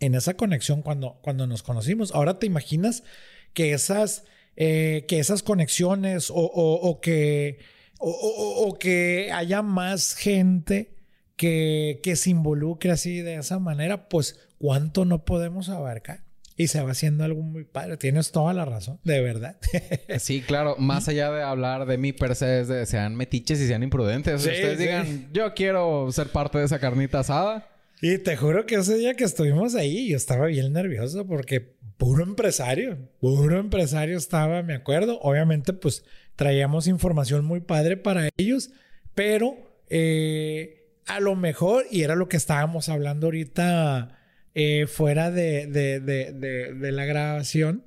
S2: en esa conexión cuando, cuando nos conocimos. Ahora te imaginas que esas, eh, que esas conexiones o, que, o que haya más gente que, se involucre así de esa manera, pues cuánto no podemos abarcar. y se va haciendo algo muy padre. Tienes toda la razón, de verdad.
S1: sí, claro. Más allá de hablar de mí per se, es de sean metiches y sean imprudentes. Ustedes digan, yo quiero ser parte de esa carnita asada.
S2: Y te juro que ese día que estuvimos ahí, yo estaba bien nervioso porque puro empresario, puro empresario estaba, me acuerdo. Obviamente, pues traíamos información muy padre para ellos, pero eh, a lo mejor, y era lo que estábamos hablando ahorita eh, fuera de, de, de, la grabación,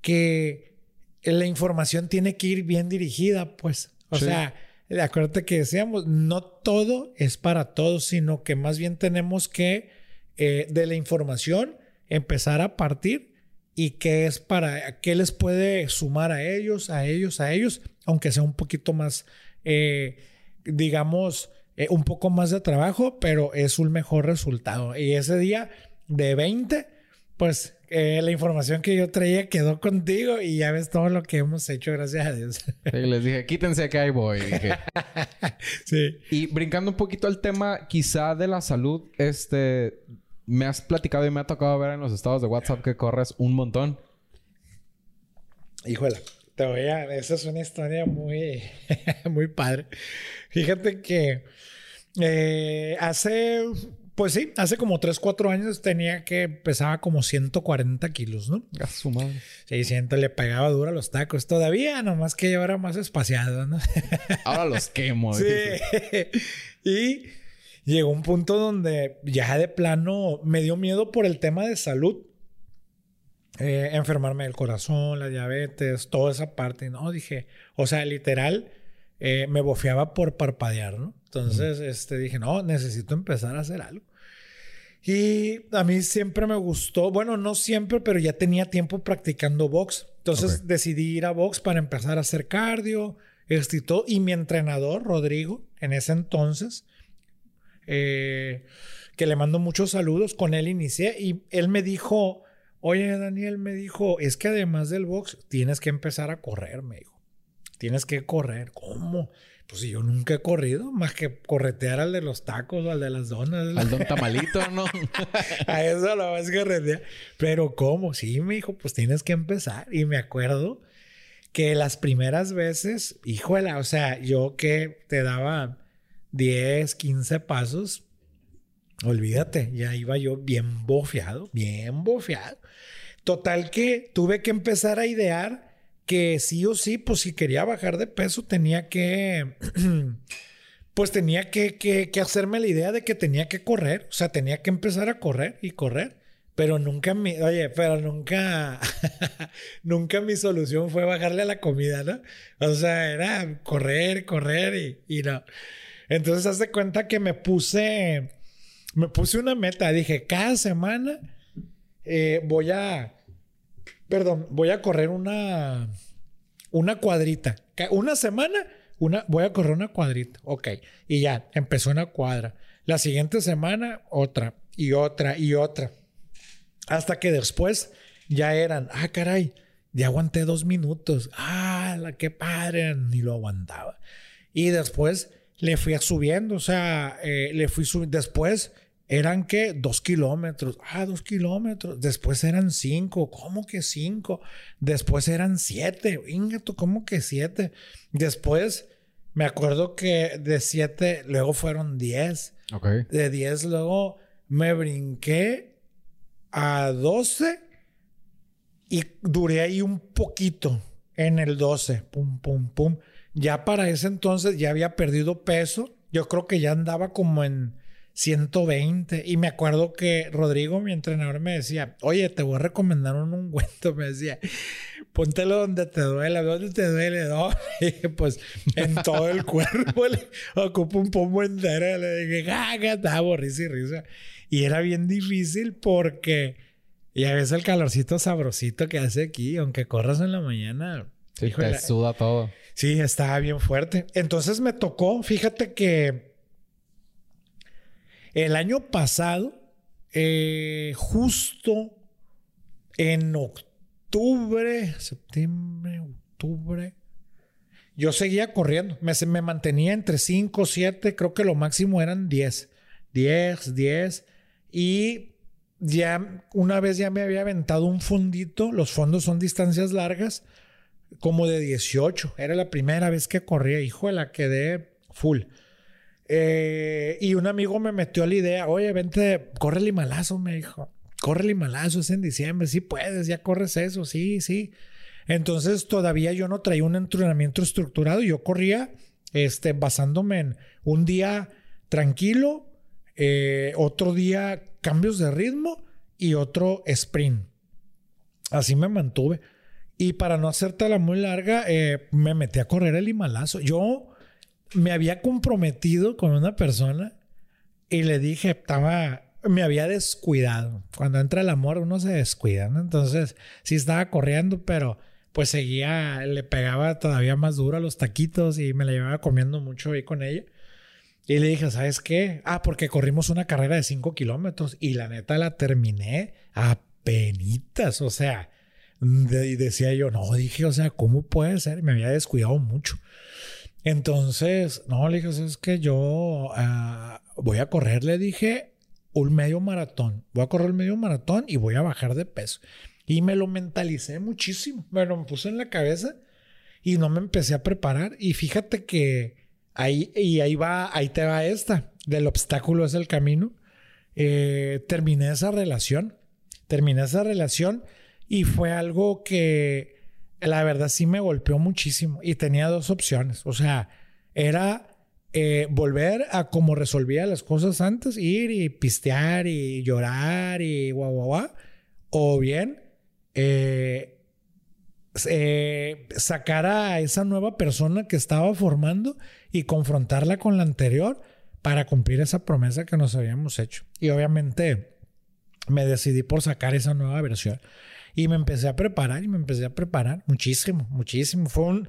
S2: que la información tiene que ir bien dirigida, pues. O sea, acuérdate que decíamos, no todo es para todos, sino que más bien tenemos que eh, de la información empezar a partir y qué es para, qué les puede sumar a ellos, a ellos, a ellos, aunque sea un poquito más, eh, digamos, un poco más de trabajo, pero es un mejor resultado. Y ese día de 20, pues eh, la información que yo traía quedó contigo y ya ves todo lo que hemos hecho, gracias a Dios.
S1: Sí, les dije, quítense que ahí voy. sí. Y brincando un poquito al tema, quizá de la salud, este, me has platicado y me ha tocado ver en los estados de WhatsApp que corres un montón.
S2: Híjole, te voy a... Esa es una historia muy, muy padre. Fíjate que eh, hace pues sí, hace como 3, 4 años tenía que pesaba como 140 kilos, ¿no?
S1: A su madre.
S2: Sí, siento, le pegaba duro a los tacos. Todavía, nomás que yo era más espaciado, ¿no?
S1: Ahora los quemo.
S2: sí. y llegó un punto donde ya de plano me dio miedo por el tema de salud. Eh, enfermarme del corazón, la diabetes, toda esa parte. No, dije, o sea, literal, eh, me bofeaba por parpadear, ¿no? Entonces, este, dije, no, necesito empezar a hacer algo. Y a mí siempre me gustó, bueno, no siempre, pero ya tenía tiempo practicando box. Entonces decidí ir a box para empezar a hacer cardio, este y todo. Y mi entrenador, Rodrigo, en ese entonces, eh, que le mando muchos saludos, con él inicié y él me dijo, oye, Daniel, me dijo, es que además del box, tienes que empezar a correr, me dijo. Tienes que correr. ¿Cómo? Pues yo nunca he corrido, más que corretear al de los tacos o al de las donas.
S1: Al don tamalito, ¿no?
S2: a eso lo vas a corretear. Pero ¿cómo? Sí, me dijo, pues tienes que empezar. Y me acuerdo que las primeras veces, híjole, o sea, yo que te daba 10, 15 pasos, olvídate, ya iba yo bien bofeado, bien bofeado. Total que tuve que empezar a idear que sí o sí, pues si quería bajar de peso tenía que, pues tenía que, hacerme la idea de que tenía que correr, o sea, tenía que empezar a correr y correr. Pero nunca mi, oye, pero nunca, nunca mi solución fue bajarle a la comida, ¿no? O sea, era correr, correr y, no. Entonces, haz de cuenta que me puse, me puse una meta. Dije, cada semana eh, voy a, Perdón, voy a correr una, una cuadrita. Una semana, una, voy a correr una cuadrita. Ok. Y ya, empezó una cuadra. La siguiente semana, otra, y otra, y otra. Hasta que después ya eran, ah, caray, ya aguanté dos minutos. Ah, la que padre, ni lo aguantaba. Y después le fui subiendo, o sea, eh, le fui subiendo. Después eran que dos kilómetros. Ah, dos kilómetros. Después eran cinco. ¿Cómo que cinco? Después eran siete. Ingato, ¿cómo que siete? Después me acuerdo que de siete luego fueron diez.
S1: Ok.
S2: De diez luego me brinqué a doce y duré ahí un poquito en el doce. Pum, pum, pum. Ya para ese entonces ya había perdido peso. Yo creo que ya andaba como en 120. Y me acuerdo que Rodrigo, mi entrenador, me decía, oye, te voy a recomendar un ungüento. Me decía, póntelo donde te duele, ¿dónde te duele? No, y pues en todo el cuerpo le ocupo un pomo entero. Le dije, jaja, estaba risa y risa. Y era bien difícil porque ya ves el calorcito sabrosito que hace aquí, aunque corras en la mañana.
S1: Sí, te suda todo.
S2: Sí, estaba bien fuerte. Entonces me tocó, fíjate que el año pasado, eh, justo en octubre, septiembre, octubre, yo seguía corriendo. Me, me mantenía entre 5, 7, creo que lo máximo eran 10. 10, 10. Y ya una vez ya me había aventado un fondito, los fondos son distancias largas, como de 18. Era la primera vez que corría, hijo, la quedé full. Eh, y un amigo me metió la idea, oye, vente, corre el Himalazo, me dijo. Corre el Himalazo, es en diciembre, sí puedes, ya corres eso, sí, sí. Entonces todavía yo no traía un entrenamiento estructurado, yo corría este, basándome en un día tranquilo, eh, otro día cambios de ritmo y otro sprint. Así me mantuve. Y para no hacértela muy larga, eh, me metí a correr el Himalazo. Yo me había comprometido con una persona y le dije, estaba, me había descuidado. Cuando entra el amor, uno se descuida, ¿no? Entonces, sí estaba corriendo, pero pues seguía, le pegaba todavía más duro a los taquitos y me la llevaba comiendo mucho ahí con ella. Y le dije, ¿sabes qué? Ah, porque corrimos una carrera de 5 kilómetros y la neta la terminé a penitas, o sea, decía yo, no, dije, o sea, ¿cómo puede ser? Me había descuidado mucho. Entonces, no, le dije, es que yo ah, voy a correr, le dije, un medio maratón. Voy a correr el medio maratón y voy a bajar de peso. Y me lo mentalicé muchísimo. Me lo puse en la cabeza y no me empecé a preparar. Y fíjate que ahí, y ahí va, ahí te va esta. Del obstáculo es el camino. Eh, terminé esa relación. Terminé esa relación y fue algo que la verdad sí me golpeó muchísimo y tenía dos opciones. O sea, era eh, volver a como resolvía las cosas antes, ir y pistear y llorar y guau, guau, guau. O bien, eh, eh, sacar a esa nueva persona que estaba formando y confrontarla con la anterior para cumplir esa promesa que nos habíamos hecho. Y obviamente me decidí por sacar esa nueva versión. Y me empecé a preparar y me empecé a preparar muchísimo, muchísimo. Fue un...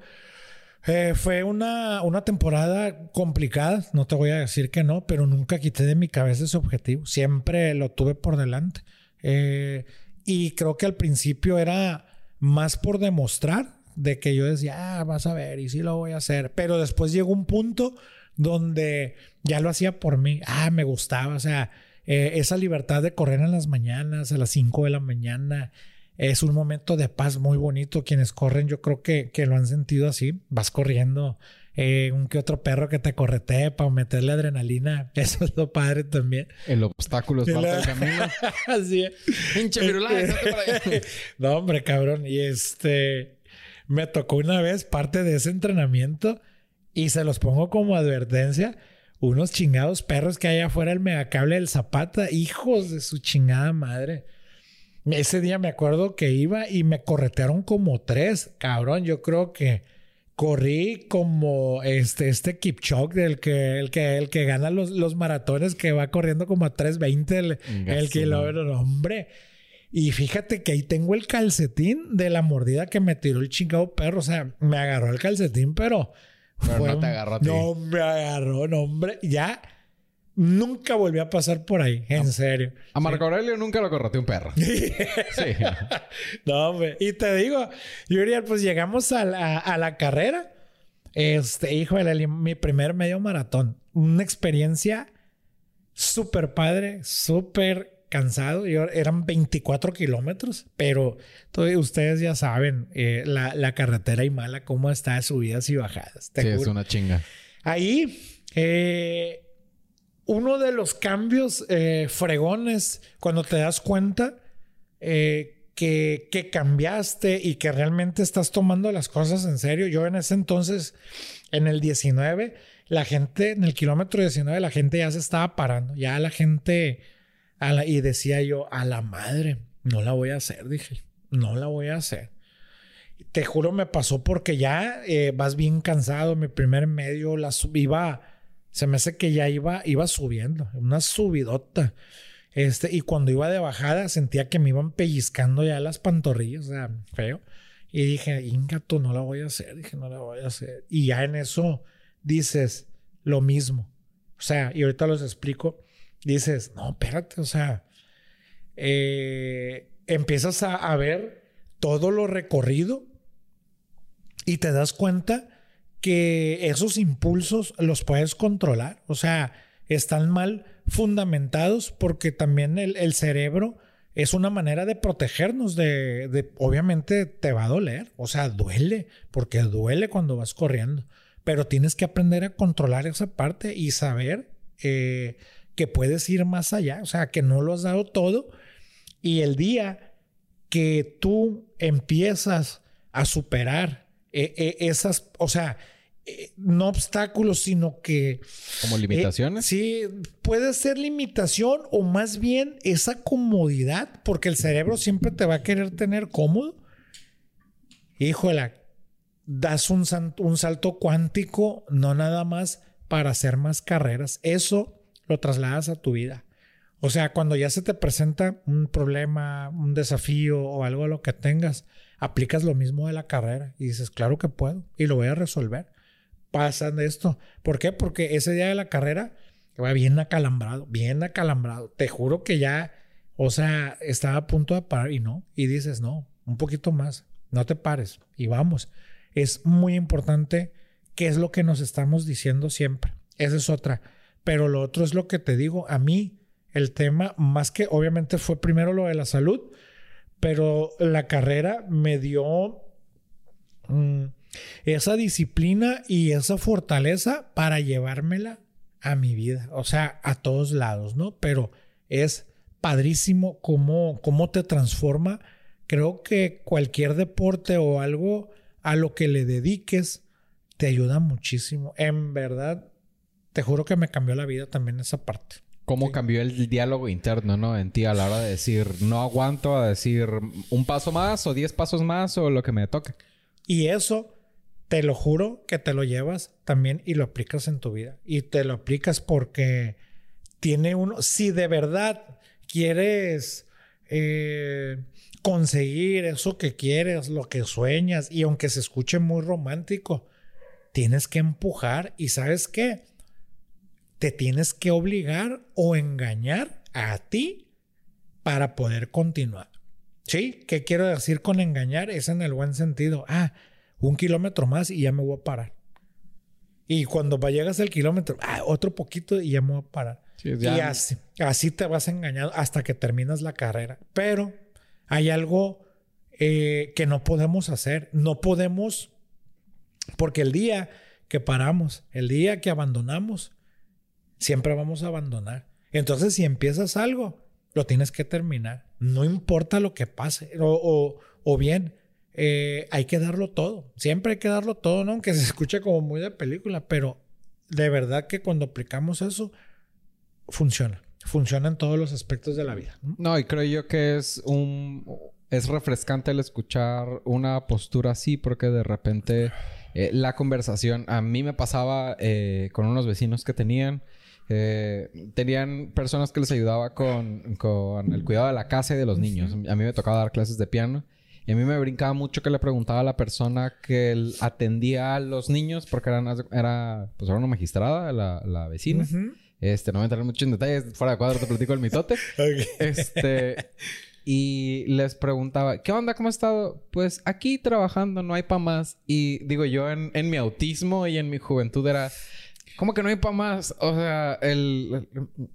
S2: Eh, fue una, una temporada complicada, no te voy a decir que no, pero nunca quité de mi cabeza ese objetivo. Siempre lo tuve por delante. Eh, y creo que al principio era más por demostrar de que yo decía, ah, vas a ver, y sí lo voy a hacer. Pero después llegó un punto donde ya lo hacía por mí. Ah, me gustaba, o sea, eh, esa libertad de correr en las mañanas, a las 5 de la mañana, es un momento de paz muy bonito. Quienes corren, yo creo que, que lo han sentido así. Vas corriendo, eh, un que otro perro que te corretee para meterle adrenalina. Eso es lo padre también.
S1: El obstáculo es parte del camino.
S2: así es.
S1: Pinche
S2: no, hombre, cabrón. Y este. Me tocó una vez parte de ese entrenamiento y se los pongo como advertencia. Unos chingados perros que hay afuera del megacable del Zapata, hijos de su chingada madre. Ese día me acuerdo que iba y me corretearon como tres. Cabrón, yo creo que corrí como este, este Kipchoge, el que, el que, el que gana los, los maratones, que va corriendo como a 3.20 el, el kilómetro. Hombre. Y fíjate que ahí tengo el calcetín de la mordida que me tiró el chingado perro. O sea, me agarró el calcetín, pero.
S1: no te agarró a ti.
S2: No me agarró, no, hombre. Ya Nunca volví a pasar por ahí, en serio.
S1: A Marco Aurelio nunca lo correteó un perro. sí.
S2: No, hombre. Y te digo, Yuriel, pues llegamos a la, carrera. Este, hijo, de mi primer medio maratón. Una experiencia súper padre, súper cansado. Yo, eran 24 kilómetros, pero ustedes ya saben eh, la, carretera y mala, cómo está, subidas y bajadas.
S1: sí, es una chinga.
S2: Ahí, eh, uno de los cambios eh, fregones cuando te das cuenta eh, que, que, cambiaste y que realmente estás tomando las cosas en serio. Yo en ese entonces, en el 19, la gente, en el kilómetro 19, la gente ya se estaba parando. Ya la gente, y decía yo, a la madre, no la voy a hacer, dije, no la voy a hacer. Te juro, me pasó porque ya eh, vas bien cansado. Mi primer medio la iba se me hace que ya iba, iba subiendo, una subidota. Este, y cuando iba de bajada sentía que me iban pellizcando ya las pantorrillas, o sea, feo. Y dije, ingato, no la voy a hacer. Dije, no la voy a hacer. Y ya en eso dices lo mismo. O sea, y ahorita los explico. Dices, no, espérate, o sea, eh, empiezas a, a ver todo lo recorrido y te das cuenta que esos impulsos los puedes controlar. O sea, están mal fundamentados porque también el, cerebro es una manera de protegernos de, de, obviamente te va a doler, o sea, duele, porque duele cuando vas corriendo, pero tienes que aprender a controlar esa parte y saber eh, que puedes ir más allá, o sea, que no lo has dado todo y el día que tú empiezas a superar eh, eh, esas, o sea, no obstáculos, sino que...
S1: Como limitaciones.
S2: sí, puede ser limitación o más bien esa comodidad, porque el cerebro siempre te va a querer tener cómodo. Híjole, das un, un salto cuántico, no nada más para hacer más carreras. Eso lo trasladas a tu vida. O sea, cuando ya se te presenta un problema, un desafío o algo a lo que tengas, aplicas lo mismo de la carrera y dices, claro que puedo y lo voy a resolver. Pasan esto. ¿Por qué? Porque ese día de la carrera va bien acalambrado, bien acalambrado. Te juro que ya, o sea, estaba a punto de parar y no. Y dices, no, un poquito más, no te pares y vamos. Es muy importante qué es lo que nos estamos diciendo siempre. Esa es otra. Pero lo otro es lo que te digo, a mí el tema, más que obviamente fue primero lo de la salud, pero la carrera me dio mm, esa disciplina y esa fortaleza para llevármela a mi vida, o sea, a todos lados, ¿no? Pero es padrísimo cómo, cómo te transforma. Creo que cualquier deporte o algo a lo que le dediques te ayuda muchísimo. En verdad, te juro que me cambió la vida también esa parte.
S1: ¿Cómo cambió el diálogo interno, no? En ti a la hora de decir, no aguanto a decir un paso más o diez pasos más o lo que me toque.
S2: Y eso, te lo juro que te lo llevas también y lo aplicas en tu vida. Y te lo aplicas porque tiene uno, si de verdad quieres eh, conseguir eso que quieres, lo que sueñas, y aunque se escuche muy romántico, tienes que empujar y sabes qué? te tienes que obligar o engañar a ti para poder continuar. ¿Sí? ¿Qué quiero decir con engañar? Es en el buen sentido. Ah, un kilómetro más y ya me voy a parar. Y cuando llegas al kilómetro, ah, otro poquito y ya me voy a parar. Y así, así te vas engañando hasta que terminas la carrera. Pero hay algo eh, que no podemos hacer. No podemos, porque el día que paramos, el día que abandonamos, siempre vamos a abandonar. Entonces, si empiezas algo, lo tienes que terminar. No importa lo que pase. O, o, bien, eh, hay que darlo todo. Siempre hay que darlo todo, ¿no? Aunque se escuche como muy de película, pero de verdad que cuando aplicamos eso, funciona. Funciona en todos los aspectos de la vida.
S1: No, y creo yo que es un... Es refrescante el escuchar una postura así porque de repente eh, la conversación... A mí me pasaba eh, con unos vecinos que tenían eh, tenían personas que les ayudaba con, el cuidado de la casa y de los niños. A mí me tocaba dar clases de piano. Y a mí me brincaba mucho que le preguntaba a la persona que atendía a los niños, porque era, era, pues era una magistrada, la, vecina. Este, no voy a entrar mucho en detalles, fuera de cuadro te platico el mitote. Este, y les preguntaba, ¿qué onda? ¿Cómo has estado? Pues aquí trabajando, no hay pa' más. Y digo, yo en, en mi autismo y en mi juventud era, ¿Cómo que no hay para más? O sea, el,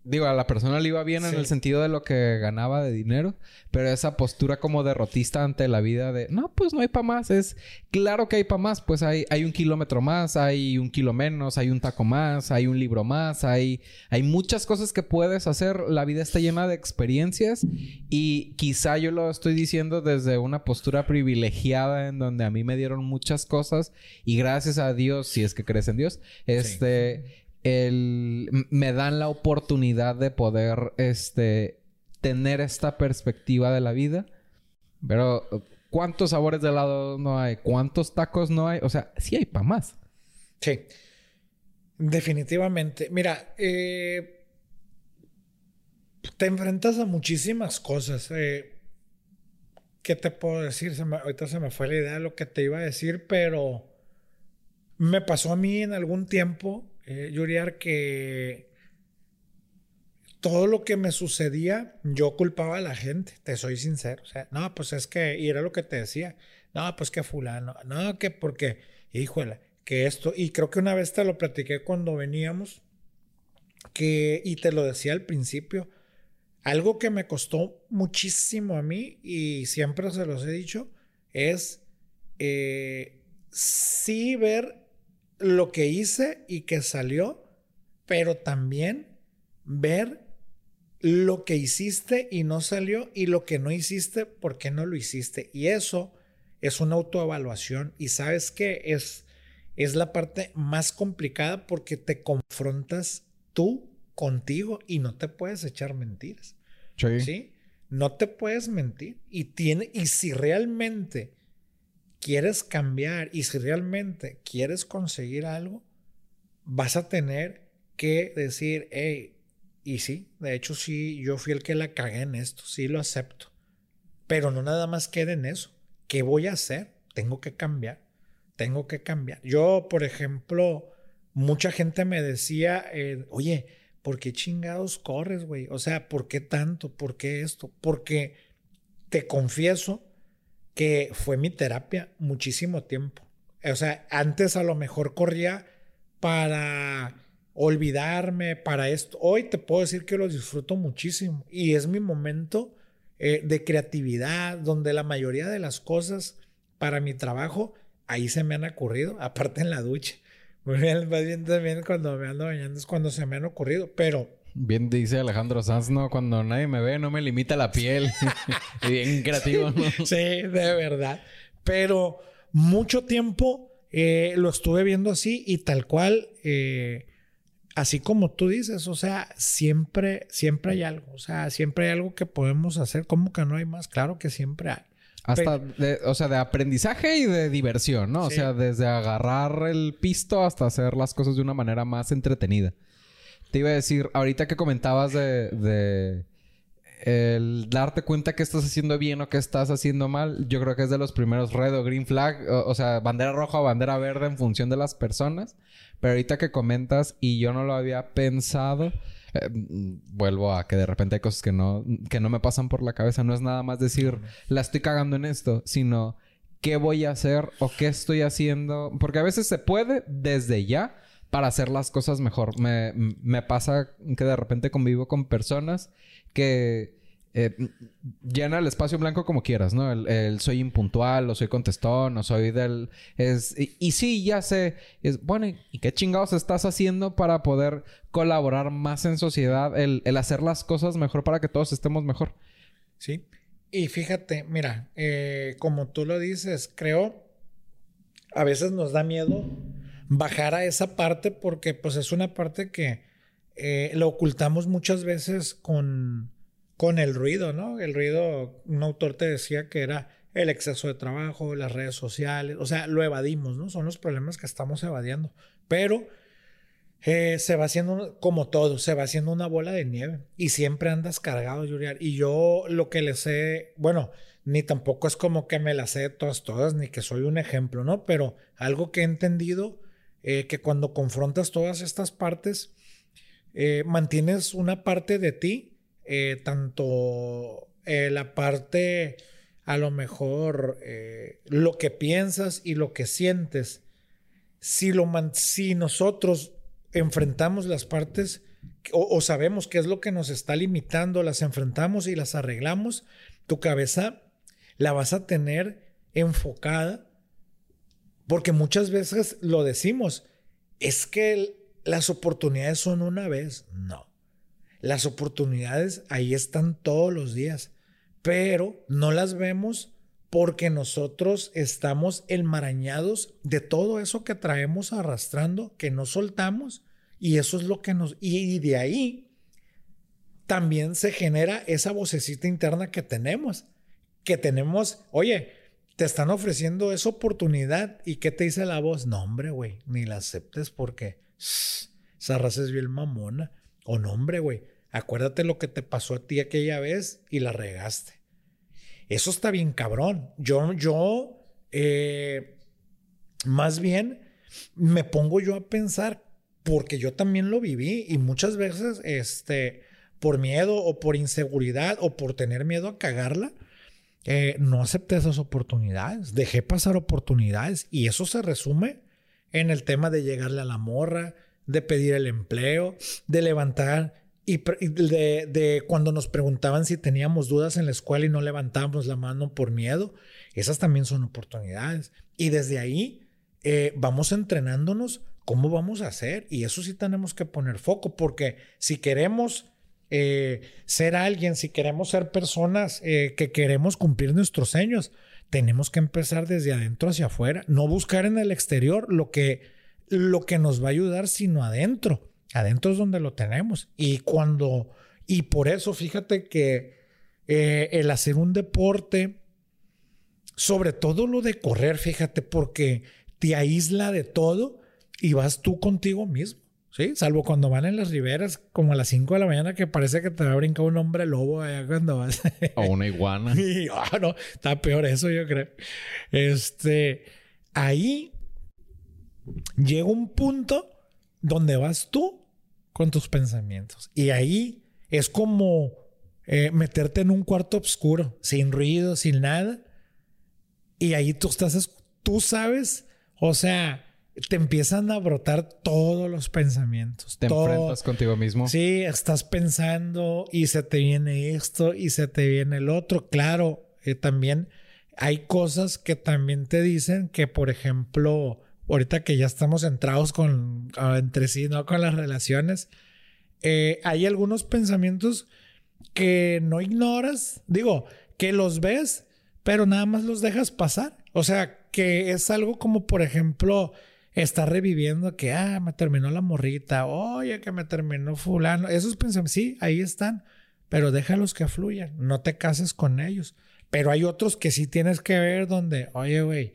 S1: digo, a la persona le iba bien en el sentido de lo que ganaba de dinero, pero esa postura como derrotista ante la vida de, no, pues no hay para más, es claro que hay para más, pues hay, hay un kilómetro más, hay un kilo menos, hay un taco más, hay un libro más, hay, hay muchas cosas que puedes hacer, la vida está llena de experiencias y quizá yo lo estoy diciendo desde una postura privilegiada en donde a mí me dieron muchas cosas y gracias a Dios, si es que crees en Dios, este me dan la oportunidad de poder este, tener esta perspectiva de la vida. Pero, ¿cuántos sabores de helado no hay? ¿Cuántos tacos no hay? O sea, sí hay para más.
S2: Sí. Definitivamente. Mira, eh, te enfrentas a muchísimas cosas. Eh, ¿Qué te puedo decir? ahorita se me fue la idea de lo que te iba a decir, pero me pasó a mí en algún tiempo eh, Yuriar, que todo lo que me sucedía, yo culpaba a la gente, te soy sincero. O sea, no, pues es que, y era lo que te decía, no, pues que fulano, no, que porque, híjole, que esto, y creo que una vez te lo platiqué cuando veníamos, que, y te lo decía al principio, algo que me costó muchísimo a mí y siempre se los he dicho es eh, sí ver lo que hice y que salió, pero también ver lo que hiciste y no salió y lo que no hiciste, por qué no lo hiciste. Y eso es una autoevaluación y sabes que es, es la parte más complicada porque te confrontas tú contigo y no te puedes echar mentiras. Sí. No te puedes mentir y tiene y si realmente quieres cambiar y si realmente quieres conseguir algo, vas a tener que decir, hey, y sí, de hecho sí, yo fui el que la cagué en esto, sí lo acepto. Pero no nada más quede en eso. ¿Qué voy a hacer? Tengo que cambiar. Tengo que cambiar. Yo, por ejemplo, mucha gente me decía, eh, oye, ¿por qué chingados corres, güey? O sea, ¿por qué tanto? ¿Por qué esto? Porque te confieso que fue mi terapia muchísimo tiempo. O sea, antes a lo mejor corría para olvidarme, para esto. Hoy te puedo decir que lo disfruto muchísimo y es mi momento eh, de creatividad, donde la mayoría de las cosas para mi trabajo ahí se me han ocurrido, aparte en la ducha. Muy bien, más bien también cuando me ando bañando es cuando se me han ocurrido, pero...
S1: Bien dice Alejandro Sanz, ¿no? Cuando nadie me ve, no me limita la piel. bien creativo, ¿no?
S2: Sí, de verdad. Pero mucho tiempo eh, lo estuve viendo así y tal cual, eh, así como tú dices, o sea, siempre, siempre hay algo, o sea, siempre hay algo que podemos hacer. ¿Cómo que no hay más? Claro que siempre hay.
S1: Hasta, de, o sea, de aprendizaje y de diversión, ¿no? O sea, desde agarrar el pisto hasta hacer las cosas de una manera más entretenida. Te iba a decir, ahorita que comentabas de, de el darte cuenta que estás haciendo bien o que estás haciendo mal, yo creo que es de los primeros red o green flag, o, sea, bandera roja o bandera verde en función de las personas. Pero ahorita que comentas y yo no lo había pensado, eh, vuelvo a que de repente hay cosas que no, que no me pasan por la cabeza. No es nada más decir, la estoy cagando en esto, sino qué voy a hacer o qué estoy haciendo. Porque a veces se puede desde ya para hacer las cosas mejor. Me, me pasa que de repente convivo con personas que eh, llena el espacio blanco como quieras, ¿no? El, soy impuntual, o soy contestón, o soy del... Es, y, sí, ya sé. Es, bueno, ¿y qué chingados estás haciendo para poder colaborar más en sociedad? El, hacer las cosas mejor para que todos estemos mejor.
S2: Sí. Y fíjate, mira, eh, como tú lo dices, creo, a veces nos da miedo bajar a esa parte porque pues es una parte que eh, lo ocultamos muchas veces con con el ruido, ¿no? El ruido, un autor te decía que era el exceso de trabajo, las redes sociales, o sea, lo evadimos, ¿no? Son los problemas que estamos evadiendo. Pero eh, se va haciendo, como todo, se va haciendo una bola de nieve y siempre andas cargado, Julián. Y yo lo que le sé, bueno, ni tampoco es como que me las sé todas, todas, ni que soy un ejemplo, ¿no? Pero algo que he entendido, eh, que cuando confrontas todas estas partes, eh, mantienes una parte de ti eh, tanto la parte, a lo mejor, lo que piensas y lo que sientes, si, lo si nosotros enfrentamos las partes o, sabemos qué es lo que nos está limitando, las enfrentamos y las arreglamos, tu cabeza la vas a tener enfocada, porque muchas veces lo decimos, es que las oportunidades son una vez, no. Las oportunidades ahí están todos los días, pero no las vemos porque nosotros estamos enmarañados de todo eso que traemos arrastrando, que no soltamos, y eso es lo que nos... Y de ahí también se genera esa vocecita interna que tenemos, que tenemos, oye, te están ofreciendo esa oportunidad y ¿qué te dice la voz? No, hombre, güey, ni la aceptes porque esa raza es bien mamona. O no, hombre, güey, acuérdate lo que te pasó a ti aquella vez y la regaste. Eso está bien cabrón. Yo, yo, eh, más bien me pongo yo a pensar, porque yo también lo viví y muchas veces, este, por miedo o por inseguridad o por tener miedo a cagarla, eh, no acepté esas oportunidades, dejé pasar oportunidades y eso se resume en el tema de llegarle a la morra, de pedir el empleo, de levantar y, de, cuando nos preguntaban si teníamos dudas en la escuela y no levantábamos la mano por miedo. Esas también son oportunidades. Y desde ahí eh, vamos entrenándonos cómo vamos a hacer. Y eso sí tenemos que poner foco, porque si queremos eh, ser alguien, si queremos ser personas eh, que queremos cumplir nuestros sueños, tenemos que empezar desde adentro hacia afuera, no buscar en el exterior lo que, lo que nos va a ayudar, sino adentro. Adentro es donde lo tenemos. Y cuando, y por eso fíjate que el hacer un deporte, sobre todo lo de correr, fíjate, porque te aísla de todo y vas tú contigo mismo. Sí, salvo cuando van en las riberas como a las 5 de la mañana que parece que te va a brincar un hombre lobo allá cuando vas.
S1: o una iguana.
S2: Y, ah, no, está peor eso yo creo. Este, ahí llega un punto donde vas tú con tus pensamientos. Y ahí es como eh, meterte en un cuarto oscuro, sin ruido, sin nada. Y ahí tú estás, tú sabes, o sea, te empiezan a brotar todos los pensamientos.
S1: Te enfrentas contigo mismo.
S2: Sí, estás pensando y se te viene esto y se te viene el otro. Claro, eh, también hay cosas que también te dicen que, por ejemplo, ahorita que ya estamos centrados con entre sí, ¿no? Con las relaciones, eh, hay algunos pensamientos que no ignoras, digo, que los ves, pero nada más los dejas pasar. O sea, que es algo como, por ejemplo, estar reviviendo que, ah, me terminó la morrita, oye, que me terminó fulano. Esos pensamientos, sí, ahí están, pero déjalos que fluyan, no te cases con ellos. Pero hay otros que sí tienes que ver donde, oye, güey,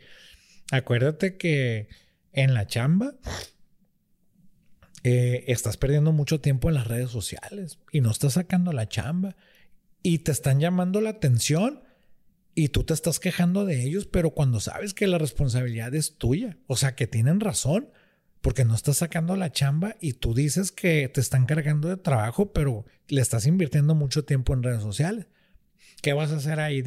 S2: acuérdate que en la chamba eh, estás perdiendo mucho tiempo en las redes sociales y no estás sacando la chamba y te están llamando la atención y tú te estás quejando de ellos, pero cuando sabes que la responsabilidad es tuya, o sea, que tienen razón, porque no estás sacando la chamba y tú dices que te están cargando de trabajo, pero le estás invirtiendo mucho tiempo en redes sociales. ¿Qué vas a hacer ahí?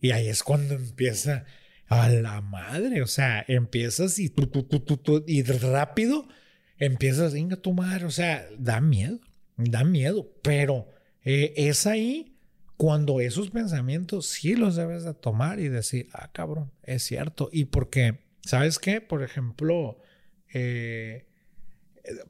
S2: Y ahí es cuando empieza a la madre, o sea, empiezas y tú, tú, tú, y rápido empiezas, venga tu madre, o sea, da miedo, da miedo, pero eh, es ahí cuando esos pensamientos sí los debes de tomar y decir, ah, cabrón, es cierto. Y porque, ¿sabes qué? Por ejemplo, eh,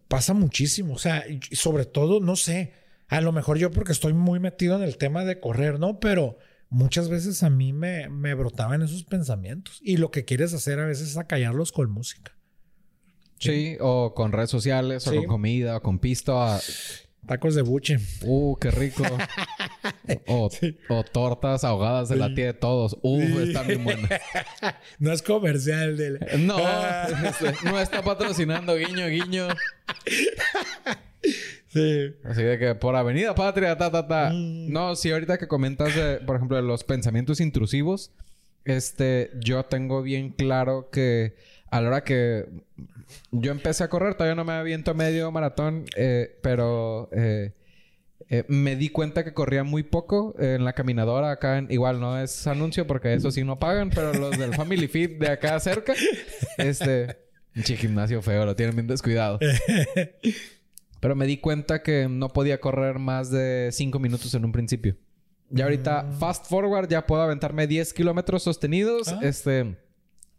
S2: pasa muchísimo. O sea, sobre todo, no sé, a lo mejor yo porque estoy muy metido en el tema de correr, ¿no? Pero muchas veces a mí me, me brotaban esos pensamientos. Y lo que quieres hacer a veces es acallarlos con música.
S1: Sí, o con redes sociales, o con comida, o con pisto.
S2: Tacos de buche.
S1: Uh, qué rico. o, tortas ahogadas de la tía de todos. Uh, están bien buenas.
S2: no es comercial. De
S1: No, este, no está patrocinando guiño, guiño. Sí. Así de que por Avenida Patria, ta, ta, ta. Mm. No, sí, ahorita que comentas, por ejemplo, de los pensamientos intrusivos, este, yo tengo bien claro que a la hora que yo empecé a correr, todavía no me aviento medio maratón, eh, pero eh, eh, me di cuenta que corría muy poco en la caminadora acá. igual no es anuncio porque eso sí no pagan, pero los del Family Fit de acá cerca, este, un gimnasio feo, lo tienen bien descuidado. Pero me di cuenta que no podía correr más de 5 minutos en un principio. Ya ahorita, mm. fast forward, ya puedo aventarme 10 kilómetros sostenidos. Ah. Este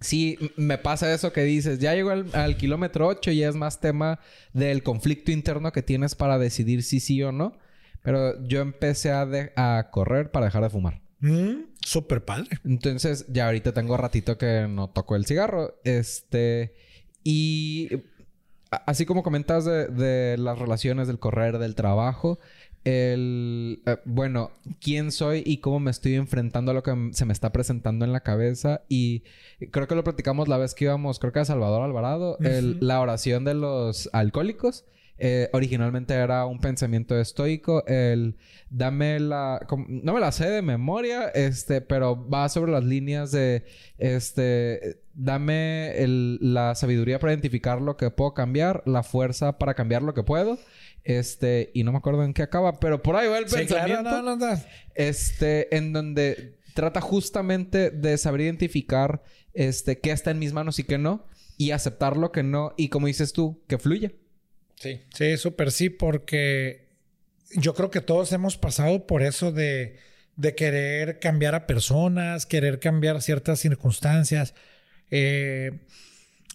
S1: Sí, me pasa eso que dices, ya llegó al, kilómetro 8 y es más tema del conflicto interno que tienes para decidir si sí o no. Pero yo empecé a, a correr para dejar de fumar.
S2: Mm, súper padre.
S1: Entonces, ya ahorita tengo ratito que no toco el cigarro. Este. Y así como comentas de, de las relaciones del correr, del trabajo, el, eh, bueno, quién soy y cómo me estoy enfrentando a lo que se me está presentando en la cabeza. Y creo que lo platicamos la vez que íbamos, creo que a Salvador Alvarado, la oración de los alcohólicos. Eh, originalmente era un pensamiento estoico, el dame la, no me la sé de memoria, este, pero va sobre las líneas de, este, dame la sabiduría para identificar lo que puedo cambiar, la fuerza para cambiar lo que puedo este, y no me acuerdo en qué acaba, pero por ahí va el pensamiento. no, no, este, en donde trata justamente de saber identificar este, qué está en mis manos y qué no, y aceptar lo que no, y como dices tú, que fluya.
S2: Sí, sí, súper sí, porque yo creo que todos hemos pasado por eso de, de querer cambiar a personas, querer cambiar ciertas circunstancias, eh,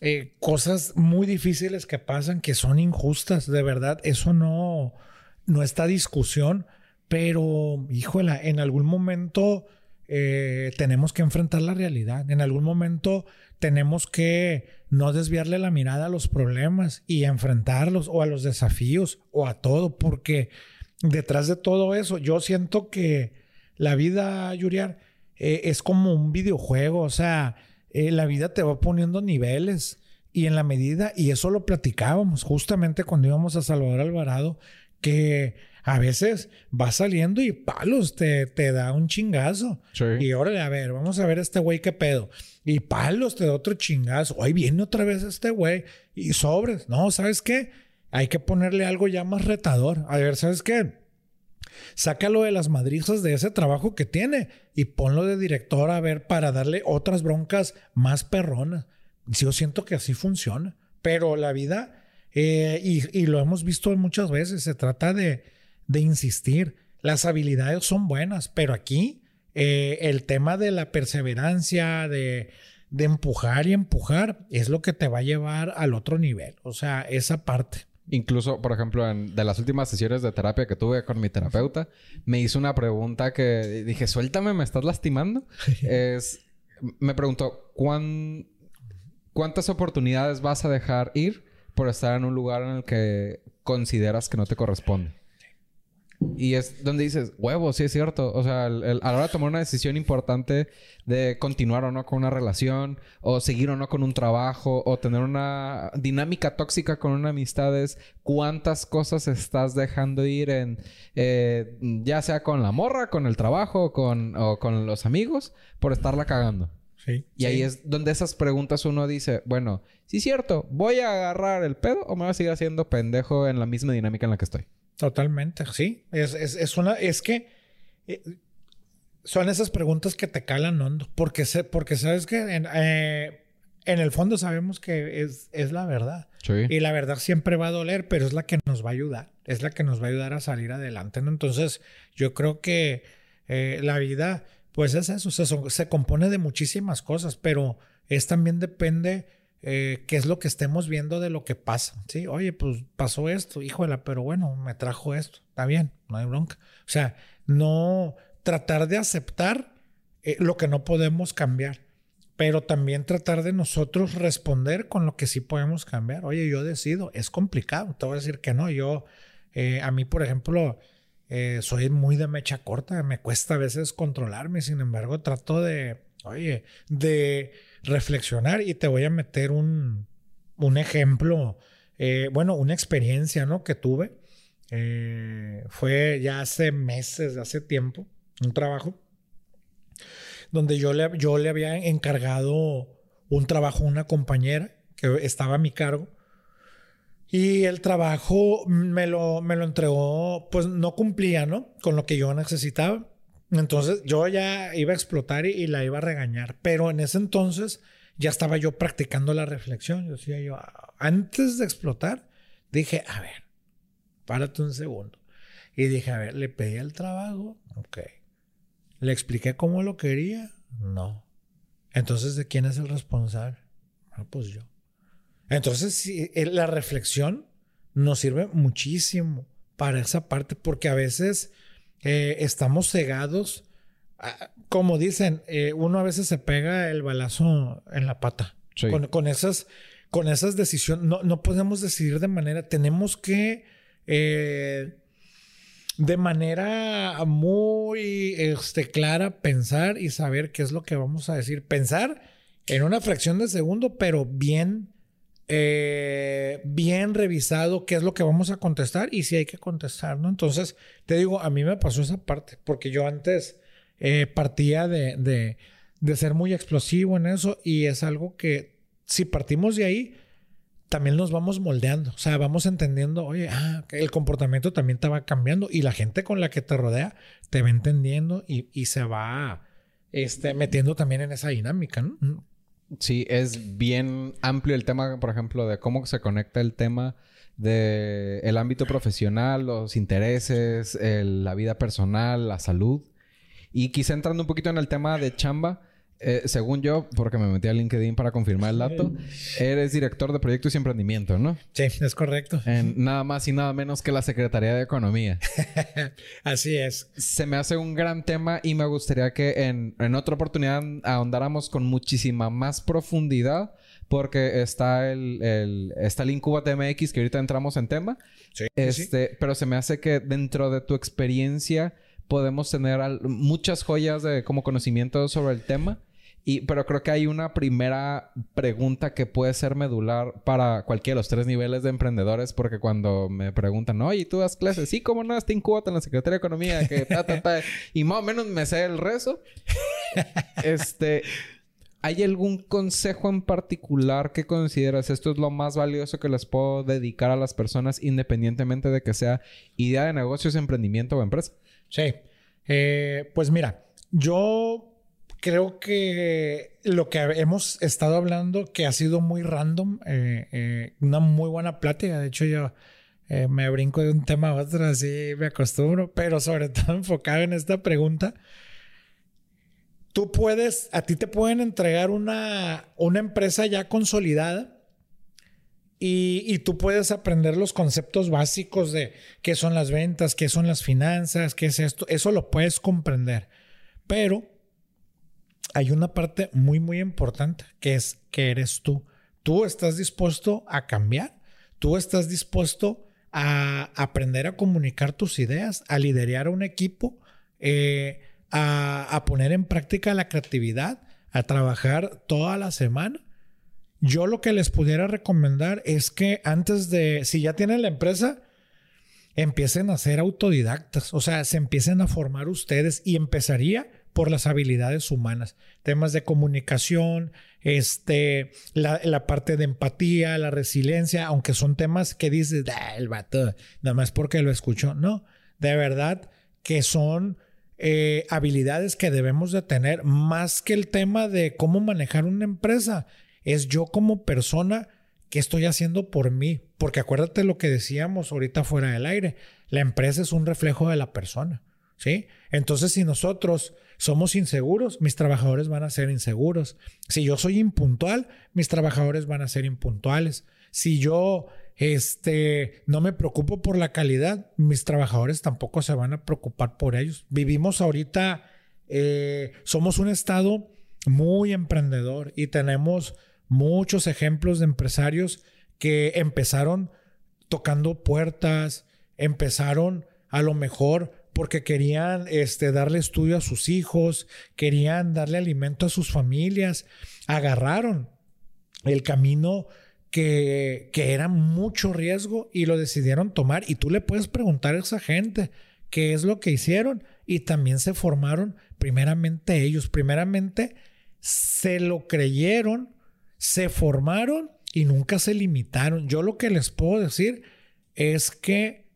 S2: eh, cosas muy difíciles que pasan que son injustas, de verdad, eso no, no está discusión, pero híjola, en algún momento eh, tenemos que enfrentar la realidad, en algún momento tenemos que no desviarle la mirada a los problemas y enfrentarlos o a los desafíos o a todo, porque detrás de todo eso yo siento que la vida, Yuriar, eh, es como un videojuego, o sea, eh, la vida te va poniendo niveles y en la medida, y eso lo platicábamos justamente cuando íbamos a Salvador Alvarado, que a veces va saliendo y palos te, te da un chingazo. Y órale, a ver, vamos a ver este güey qué pedo. Y palos te da otro chingazo. Hoy viene otra vez este güey. Y sobres. No, ¿sabes qué? Hay que ponerle algo ya más retador. A ver, ¿sabes qué? Sácalo de las madrizas de ese trabajo que tiene y ponlo de director a ver para darle otras broncas más perronas. Yo siento que así funciona. Pero la vida, eh, y, lo hemos visto muchas veces, se trata de, de insistir. Las habilidades son buenas, pero aquí eh, el tema de la perseverancia, de, de empujar y empujar, es lo que te va a llevar al otro nivel. O sea, esa parte.
S1: Incluso, por ejemplo, en, de las últimas sesiones de terapia que tuve con mi terapeuta, me hizo una pregunta que dije, suéltame, me estás lastimando. es, me preguntó, ¿cuán, ¿cuántas oportunidades vas a dejar ir por estar en un lugar en el que consideras que no te corresponde? Y es donde dices, huevo, sí es cierto. O sea, a la hora de tomar una decisión importante de continuar o no con una relación, o seguir o no con un trabajo, o tener una dinámica tóxica con una amistad, es cuántas cosas estás dejando ir en, eh, ya sea con la morra, con el trabajo, con, o con los amigos, por estarla cagando. Sí, y ahí es donde esas preguntas uno dice, bueno, sí es cierto, ¿voy a agarrar el pedo o me voy a seguir haciendo pendejo en la misma dinámica en la que estoy?
S2: Totalmente, sí. Es, es, es una, es que eh, son esas preguntas que te calan hondo. Porque, se, porque sabes que en, eh, en, el fondo sabemos que es, es la verdad. Y la verdad siempre va a doler, pero es la que nos va a ayudar. Es la que nos va a ayudar a salir adelante. ¿no? Entonces, yo creo que eh, la vida, pues es eso. Se, se compone de muchísimas cosas, pero es también depende eh, qué es lo que estemos viendo de lo que pasa, ¿sí? Oye, pues pasó esto, híjole, pero bueno, me trajo esto, está bien, no hay bronca. O sea, no tratar de aceptar eh, lo que no podemos cambiar, pero también tratar de nosotros responder con lo que sí podemos cambiar. Oye, yo decido, es complicado, te voy a decir que no, yo, eh, a mí, por ejemplo, soy muy de mecha corta, me cuesta a veces controlarme, sin embargo, trato de, oye, de reflexionar y te voy a meter un, un ejemplo, eh, bueno, una experiencia, ¿no? Que tuve. Eh, fue ya hace meses, hace tiempo, un trabajo donde yo le, yo le había encargado un trabajo a una compañera que estaba a mi cargo. Y el trabajo me lo, me lo entregó, pues no cumplía, ¿no? Con lo que yo necesitaba. Entonces yo ya iba a explotar y, la iba a regañar, pero en ese entonces ya estaba yo practicando la reflexión. Yo decía yo, antes de explotar, dije, a ver, párate un segundo. Y dije, a ver, le pedí el trabajo, ok. Le expliqué cómo lo quería, no. Entonces, ¿de quién es el responsable? Ah, pues yo. Entonces, eh, la reflexión nos sirve muchísimo para esa parte, porque a veces eh, estamos cegados. como dicen, eh, uno a veces se pega el balazo en la pata. Con, esas, con esas decisiones, no, no, podemos decidir de manera, tenemos que eh, de manera muy este, clara pensar y saber qué es lo que vamos a decir. Pensar en una fracción de segundo, pero bien eh, bien revisado qué es lo que vamos a contestar y si hay que contestar, ¿no? Entonces, te digo, a mí me pasó esa parte, porque yo antes eh, partía de, de, de, ser muy explosivo en eso y es algo que si partimos de ahí, también nos vamos moldeando, o sea, vamos entendiendo, oye, ah, el comportamiento también te va cambiando y la gente con la que te rodea te va entendiendo y, y se va este, metiendo también en esa dinámica, ¿no?
S1: Sí, es bien amplio el tema, por ejemplo, de cómo se conecta el tema de el ámbito profesional, los intereses, la vida personal, la salud. Y quizá entrando un poquito en el tema de chamba, eh, según yo, porque me metí a LinkedIn para confirmar el dato, eres director de proyectos y emprendimiento, ¿no?
S2: Sí, es correcto.
S1: En nada más y nada menos que la Secretaría de Economía.
S2: Así es.
S1: Se me hace un gran tema y me gustaría que en, en otra oportunidad ahondáramos con muchísima más profundidad porque está el, el, está el Incubate MX que ahorita entramos en tema. Sí, este, Pero se me hace que dentro de tu experiencia podemos tener muchas joyas de como conocimiento sobre el tema. Y, pero creo que hay una primera pregunta que puede ser medular para cualquiera de los tres niveles de emprendedores, porque cuando me preguntan, oye, ¿tú das clases? Sí, ¿cómo no? Está incubata en la Secretaría de Economía, que ta, ta, ta. y más o menos me sé el rezo. este, ¿Hay algún consejo en particular que consideras esto es lo más valioso que les puedo dedicar a las personas independientemente de que sea idea de negocios, emprendimiento o empresa?
S2: Sí. Eh, pues mira, yo creo que lo que hemos estado hablando, que ha sido muy random, eh, eh, una muy buena plática. De hecho, yo me brinco de un tema a otro, así me acostumbro, pero sobre todo enfocado en esta pregunta tú puedes, a ti te pueden entregar una, una empresa ya consolidada y, tú puedes aprender los conceptos básicos de qué son las ventas, qué son las finanzas, qué es esto. Eso lo puedes comprender. Pero hay una parte muy, muy importante que es que eres tú. Tú estás dispuesto a cambiar. Tú estás dispuesto a aprender a comunicar tus ideas, a liderar un equipo. Eh, a, poner en práctica la creatividad, a trabajar toda la semana. Yo lo que les pudiera recomendar es que antes de, si ya tienen la empresa, empiecen a ser autodidactas, o sea, se empiecen a formar ustedes y empezaría por las habilidades humanas, temas de comunicación, este, la, parte de empatía, la resiliencia, aunque son temas que dices, ah, el vato, nada más porque lo escucho, no, de verdad que son eh, habilidades que debemos de tener, más que el tema de cómo manejar una empresa, es yo como persona que estoy haciendo por mí. Porque acuérdate lo que decíamos ahorita fuera del aire, la empresa es un reflejo de la persona. ¿Sí? Entonces, si nosotros somos inseguros, mis trabajadores van a ser inseguros. Si yo soy impuntual, mis trabajadores van a ser impuntuales. Si yo este, no me preocupo por la calidad, mis trabajadores tampoco se van a preocupar por ellos. Vivimos ahorita, eh, somos un estado muy emprendedor y tenemos muchos ejemplos de empresarios que empezaron tocando puertas, empezaron a lo mejor porque querían este, darle estudio a sus hijos, querían darle alimento a sus familias, agarraron el camino que, era mucho riesgo y lo decidieron tomar. Y tú le puedes preguntar a esa gente qué es lo que hicieron y también se formaron primeramente ellos, primeramente se lo creyeron, se formaron y nunca se limitaron. Yo lo que les puedo decir es que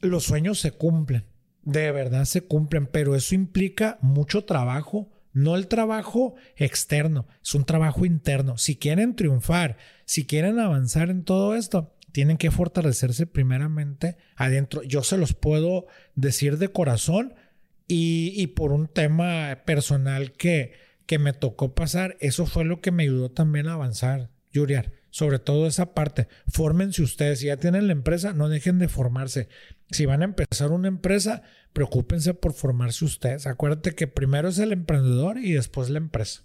S2: los sueños se cumplen, de verdad se cumplen, pero eso implica mucho trabajo, no el trabajo externo, es un trabajo interno. Si quieren triunfar, si quieren avanzar en todo esto, tienen que fortalecerse primeramente adentro. Yo se los puedo decir de corazón y, por un tema personal que, que me tocó pasar, eso fue lo que me ayudó también a avanzar, Yuriar. Sobre todo esa parte. Fórmense ustedes. Si ya tienen la empresa, no dejen de formarse. Si van a empezar una empresa, preocúpense por formarse ustedes. Acuérdate que primero es el emprendedor y después la empresa.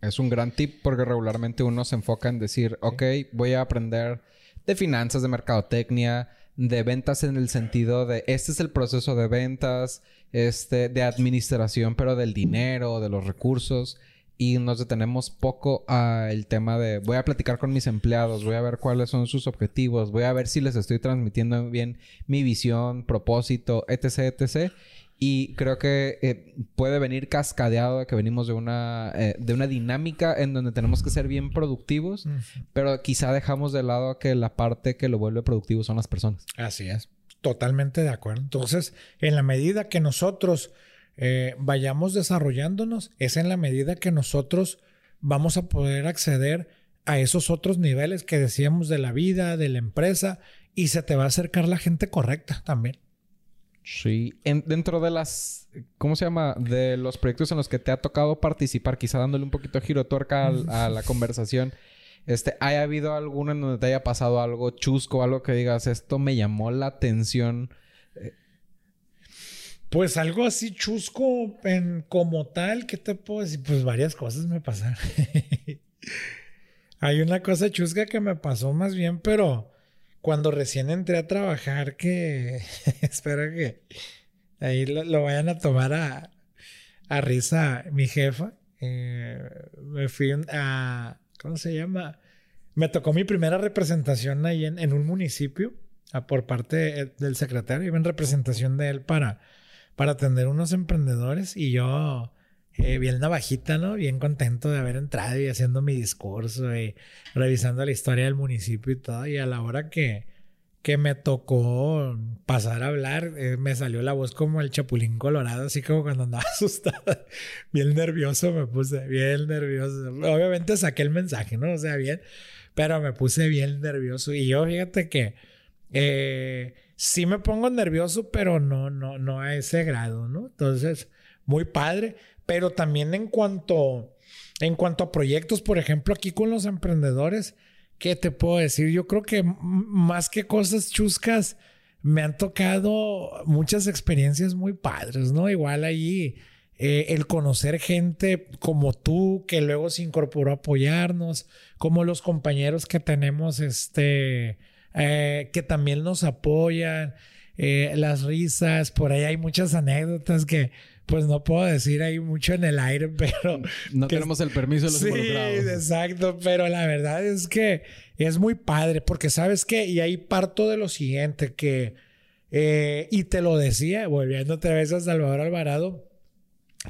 S1: Es un gran tip porque regularmente uno se enfoca en decir, ok, voy a aprender de finanzas, de mercadotecnia, de ventas en el sentido de este es el proceso de ventas, este, de administración, pero del dinero, de los recursos. Y nos detenemos poco al tema de voy a platicar con mis empleados, voy a ver cuáles son sus objetivos, voy a ver si les estoy transmitiendo bien mi visión, propósito, etc, etc. Y creo que eh, puede venir cascadeado de que venimos de una, eh, de una dinámica en donde tenemos que ser bien productivos, pero quizá dejamos de lado que la parte que lo vuelve productivo son las personas.
S2: Así es, totalmente de acuerdo. Entonces, en la medida que nosotros eh, vayamos desarrollándonos, es en la medida que nosotros vamos a poder acceder a esos otros niveles que decíamos de la vida, de la empresa, y se te va a acercar la gente correcta también.
S1: Sí, dentro de las, ¿cómo se llama? De los proyectos en los que te ha tocado participar, quizá dándole un poquito de giro tuerca a, la conversación, este, ¿haya habido alguno en donde te haya pasado algo chusco, algo que digas, esto me llamó la atención?
S2: Pues algo así chusco en, como tal, ¿qué te puedo decir? Pues varias cosas me pasaron. Hay una cosa chusca que me pasó más bien, pero cuando recién entré a trabajar, que espero que ahí lo, vayan a tomar a, risa mi jefa. Eh, me fui a, ¿cómo se llama? Me tocó mi primera representación ahí en, un municipio por parte del secretario. Iba en representación de él para, para atender unos emprendedores y yo eh, bien navajita, ¿no? Bien contento de haber entrado y haciendo mi discurso y revisando la historia del municipio y todo. Y a la hora que, que me tocó pasar a hablar, eh, me salió la voz como el chapulín colorado, así como cuando andaba asustado. bien nervioso me puse, bien nervioso. Obviamente saqué el mensaje, ¿no? O sea, bien, pero me puse bien nervioso. Y yo, fíjate que eh, sí me pongo nervioso, pero no, no, no a ese grado, ¿no? Entonces, muy padre. Pero también en cuanto, en cuanto a proyectos, por ejemplo, aquí con los emprendedores, ¿qué te puedo decir? Yo creo que más que cosas chuscas, me han tocado muchas experiencias muy padres, ¿no? Igual allí eh, el conocer gente como tú que luego se incorporó a apoyarnos, como los compañeros que tenemos, este, eh, que también nos apoyan, eh, las risas, por ahí hay muchas anécdotas que pues no puedo decir ahí mucho en el aire, pero...
S1: No tenemos el permiso de los
S2: sí, exacto, pero la verdad es que es muy padre, porque sabes qué, y ahí parto de lo siguiente, que, eh, y te lo decía, volviendo otra vez a Salvador Alvarado,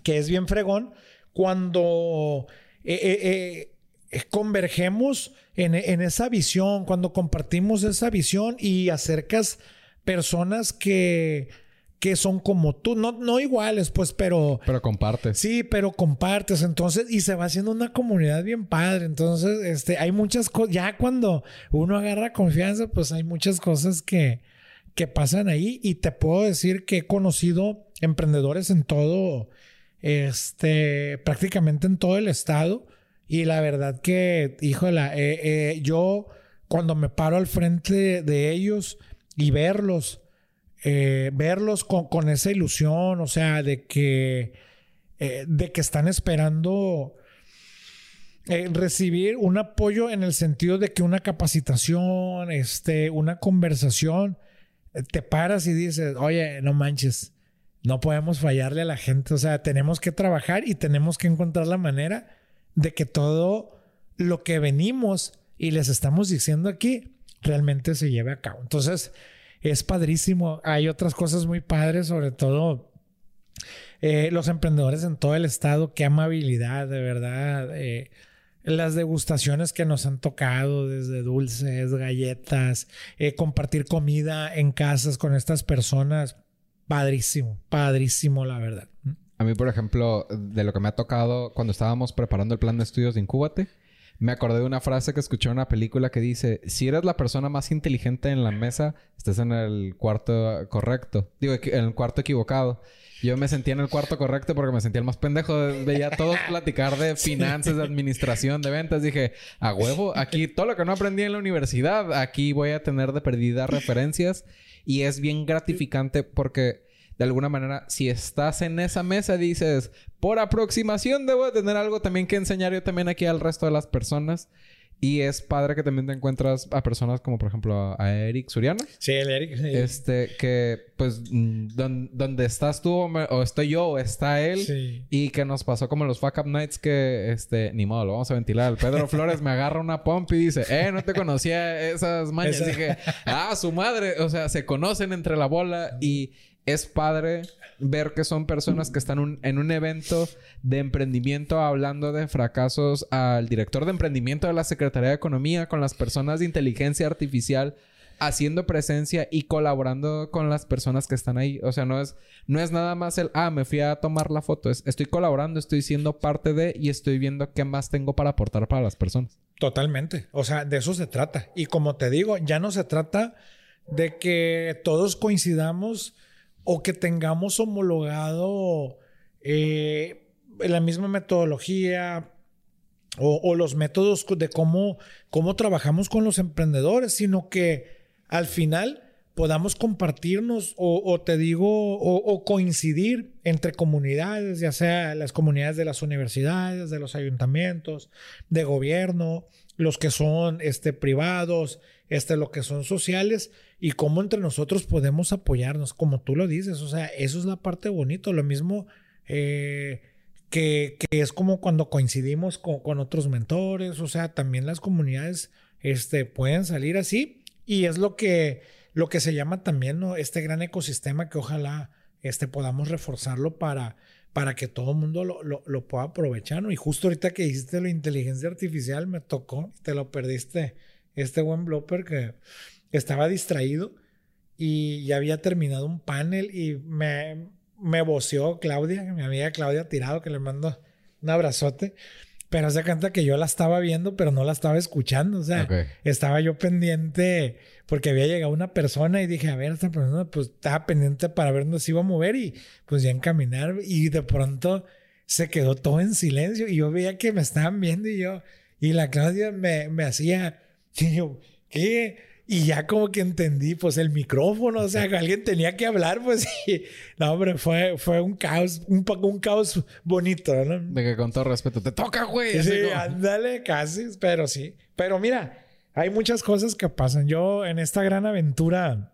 S2: que es bien fregón, cuando eh, eh, convergemos en, en esa visión, cuando compartimos esa visión y acercas personas que que son como tú, no, no iguales, pues, pero...
S1: Pero compartes.
S2: Sí, pero compartes, entonces, y se va haciendo una comunidad bien padre, entonces, este, hay muchas cosas, ya cuando uno agarra confianza, pues hay muchas cosas que, que pasan ahí. Y te puedo decir que he conocido emprendedores en todo, este, prácticamente en todo el estado. Y la verdad que, híjole, eh, eh, yo cuando me paro al frente de ellos y verlos, eh, verlos con, esa ilusión, o sea, de que, eh, de que están esperando eh, recibir un apoyo en el sentido de que una capacitación, este, una conversación, te paras y dices, oye, no manches, no podemos fallarle a la gente, o sea, tenemos que trabajar y tenemos que encontrar la manera de que todo lo que venimos y les estamos diciendo aquí realmente se lleve a cabo. Entonces, es padrísimo. Hay otras cosas muy padres, sobre todo eh, los emprendedores en todo el estado. Qué amabilidad, de verdad. Eh, las degustaciones que nos han tocado, desde dulces, galletas, eh, compartir comida en casas con estas personas. Padrísimo, padrísimo, la verdad.
S1: A mí, por ejemplo, de lo que me ha tocado cuando estábamos preparando el plan de estudios de Incúbate, me acordé de una frase que escuché en una película que dice, si eres la persona más inteligente en la mesa, estás en el cuarto correcto. Digo, en el cuarto equivocado. Yo me sentía en el cuarto correcto porque me sentía el más pendejo. Veía a todos platicar de finanzas, de administración, de ventas. Dije, a huevo, aquí todo lo que no aprendí en la universidad, aquí voy a tener de perdida referencias. Y es bien gratificante porque de alguna manera, si estás en esa mesa, dices, por aproximación debo tener algo también que enseñar yo también aquí al resto de las personas. Y es padre que también te encuentras a personas como, por ejemplo, a Eric Suriano.
S2: Sí, el Eric.
S1: Este, que pues donde estás tú o, estoy yo o está él. Y que nos pasó como los Fuck Up Nights que, este, ni modo, lo vamos a ventilar. Pedro Flores me agarra una pomp y dice, eh, no te conocía esas mañas. Dije, ah, su madre. O sea, se conocen entre la bola y es padre ver que son personas que están en un evento de emprendimiento hablando de fracasos al director de emprendimiento de la Secretaría de Economía con las personas de inteligencia artificial haciendo presencia y colaborando con las personas que están ahí. O sea, no es, no es nada más el, ah, me fui a tomar la foto. Es, estoy colaborando, estoy siendo parte de y estoy viendo qué más tengo para aportar para las personas.
S2: Totalmente. O sea, de eso se trata. Y como te digo, ya no se trata de que todos coincidamos o que tengamos homologado eh, la misma metodología o, los métodos de cómo, cómo trabajamos con los emprendedores, sino que al final podamos compartirnos o, te digo, o, coincidir entre comunidades, ya sea las comunidades de las universidades, de los ayuntamientos, de gobierno, los que son este, privados, este, lo que son sociales, y cómo entre nosotros podemos apoyarnos, como tú lo dices, o sea, eso es la parte bonita, lo mismo eh, que, es como cuando coincidimos con, otros mentores, o sea, también las comunidades este, pueden salir así, y es lo que, lo que se llama también ¿no? este gran ecosistema que ojalá este, podamos reforzarlo para, para que todo el mundo lo, lo, pueda aprovechar, ¿no? Y justo ahorita que hiciste la inteligencia artificial, me tocó, te lo perdiste, este buen blooper que estaba distraído y ya había terminado un panel y me, me voceó Claudia, mi amiga Claudia Tirado, que le mando un abrazote. Pero se cuenta que yo la estaba viendo, pero no la estaba escuchando. O sea, estaba yo pendiente porque había llegado una persona y dije, a ver, esta persona pues estaba pendiente para ver dónde se iba a mover y pues ya encaminar. Y de pronto se quedó todo en silencio y yo veía que me estaban viendo y yo, y la Claudia me, me hacía, y yo, ¿qué? Y ya como que entendí, pues el micrófono, o sea, que alguien tenía que hablar, pues sí. No, hombre, fue, fue un caos, un, un caos bonito, ¿no?
S1: De que con todo respeto, te toca, güey.
S2: Sí, ándale, casi, pero sí. Pero mira, hay muchas cosas que pasan. Yo en esta gran aventura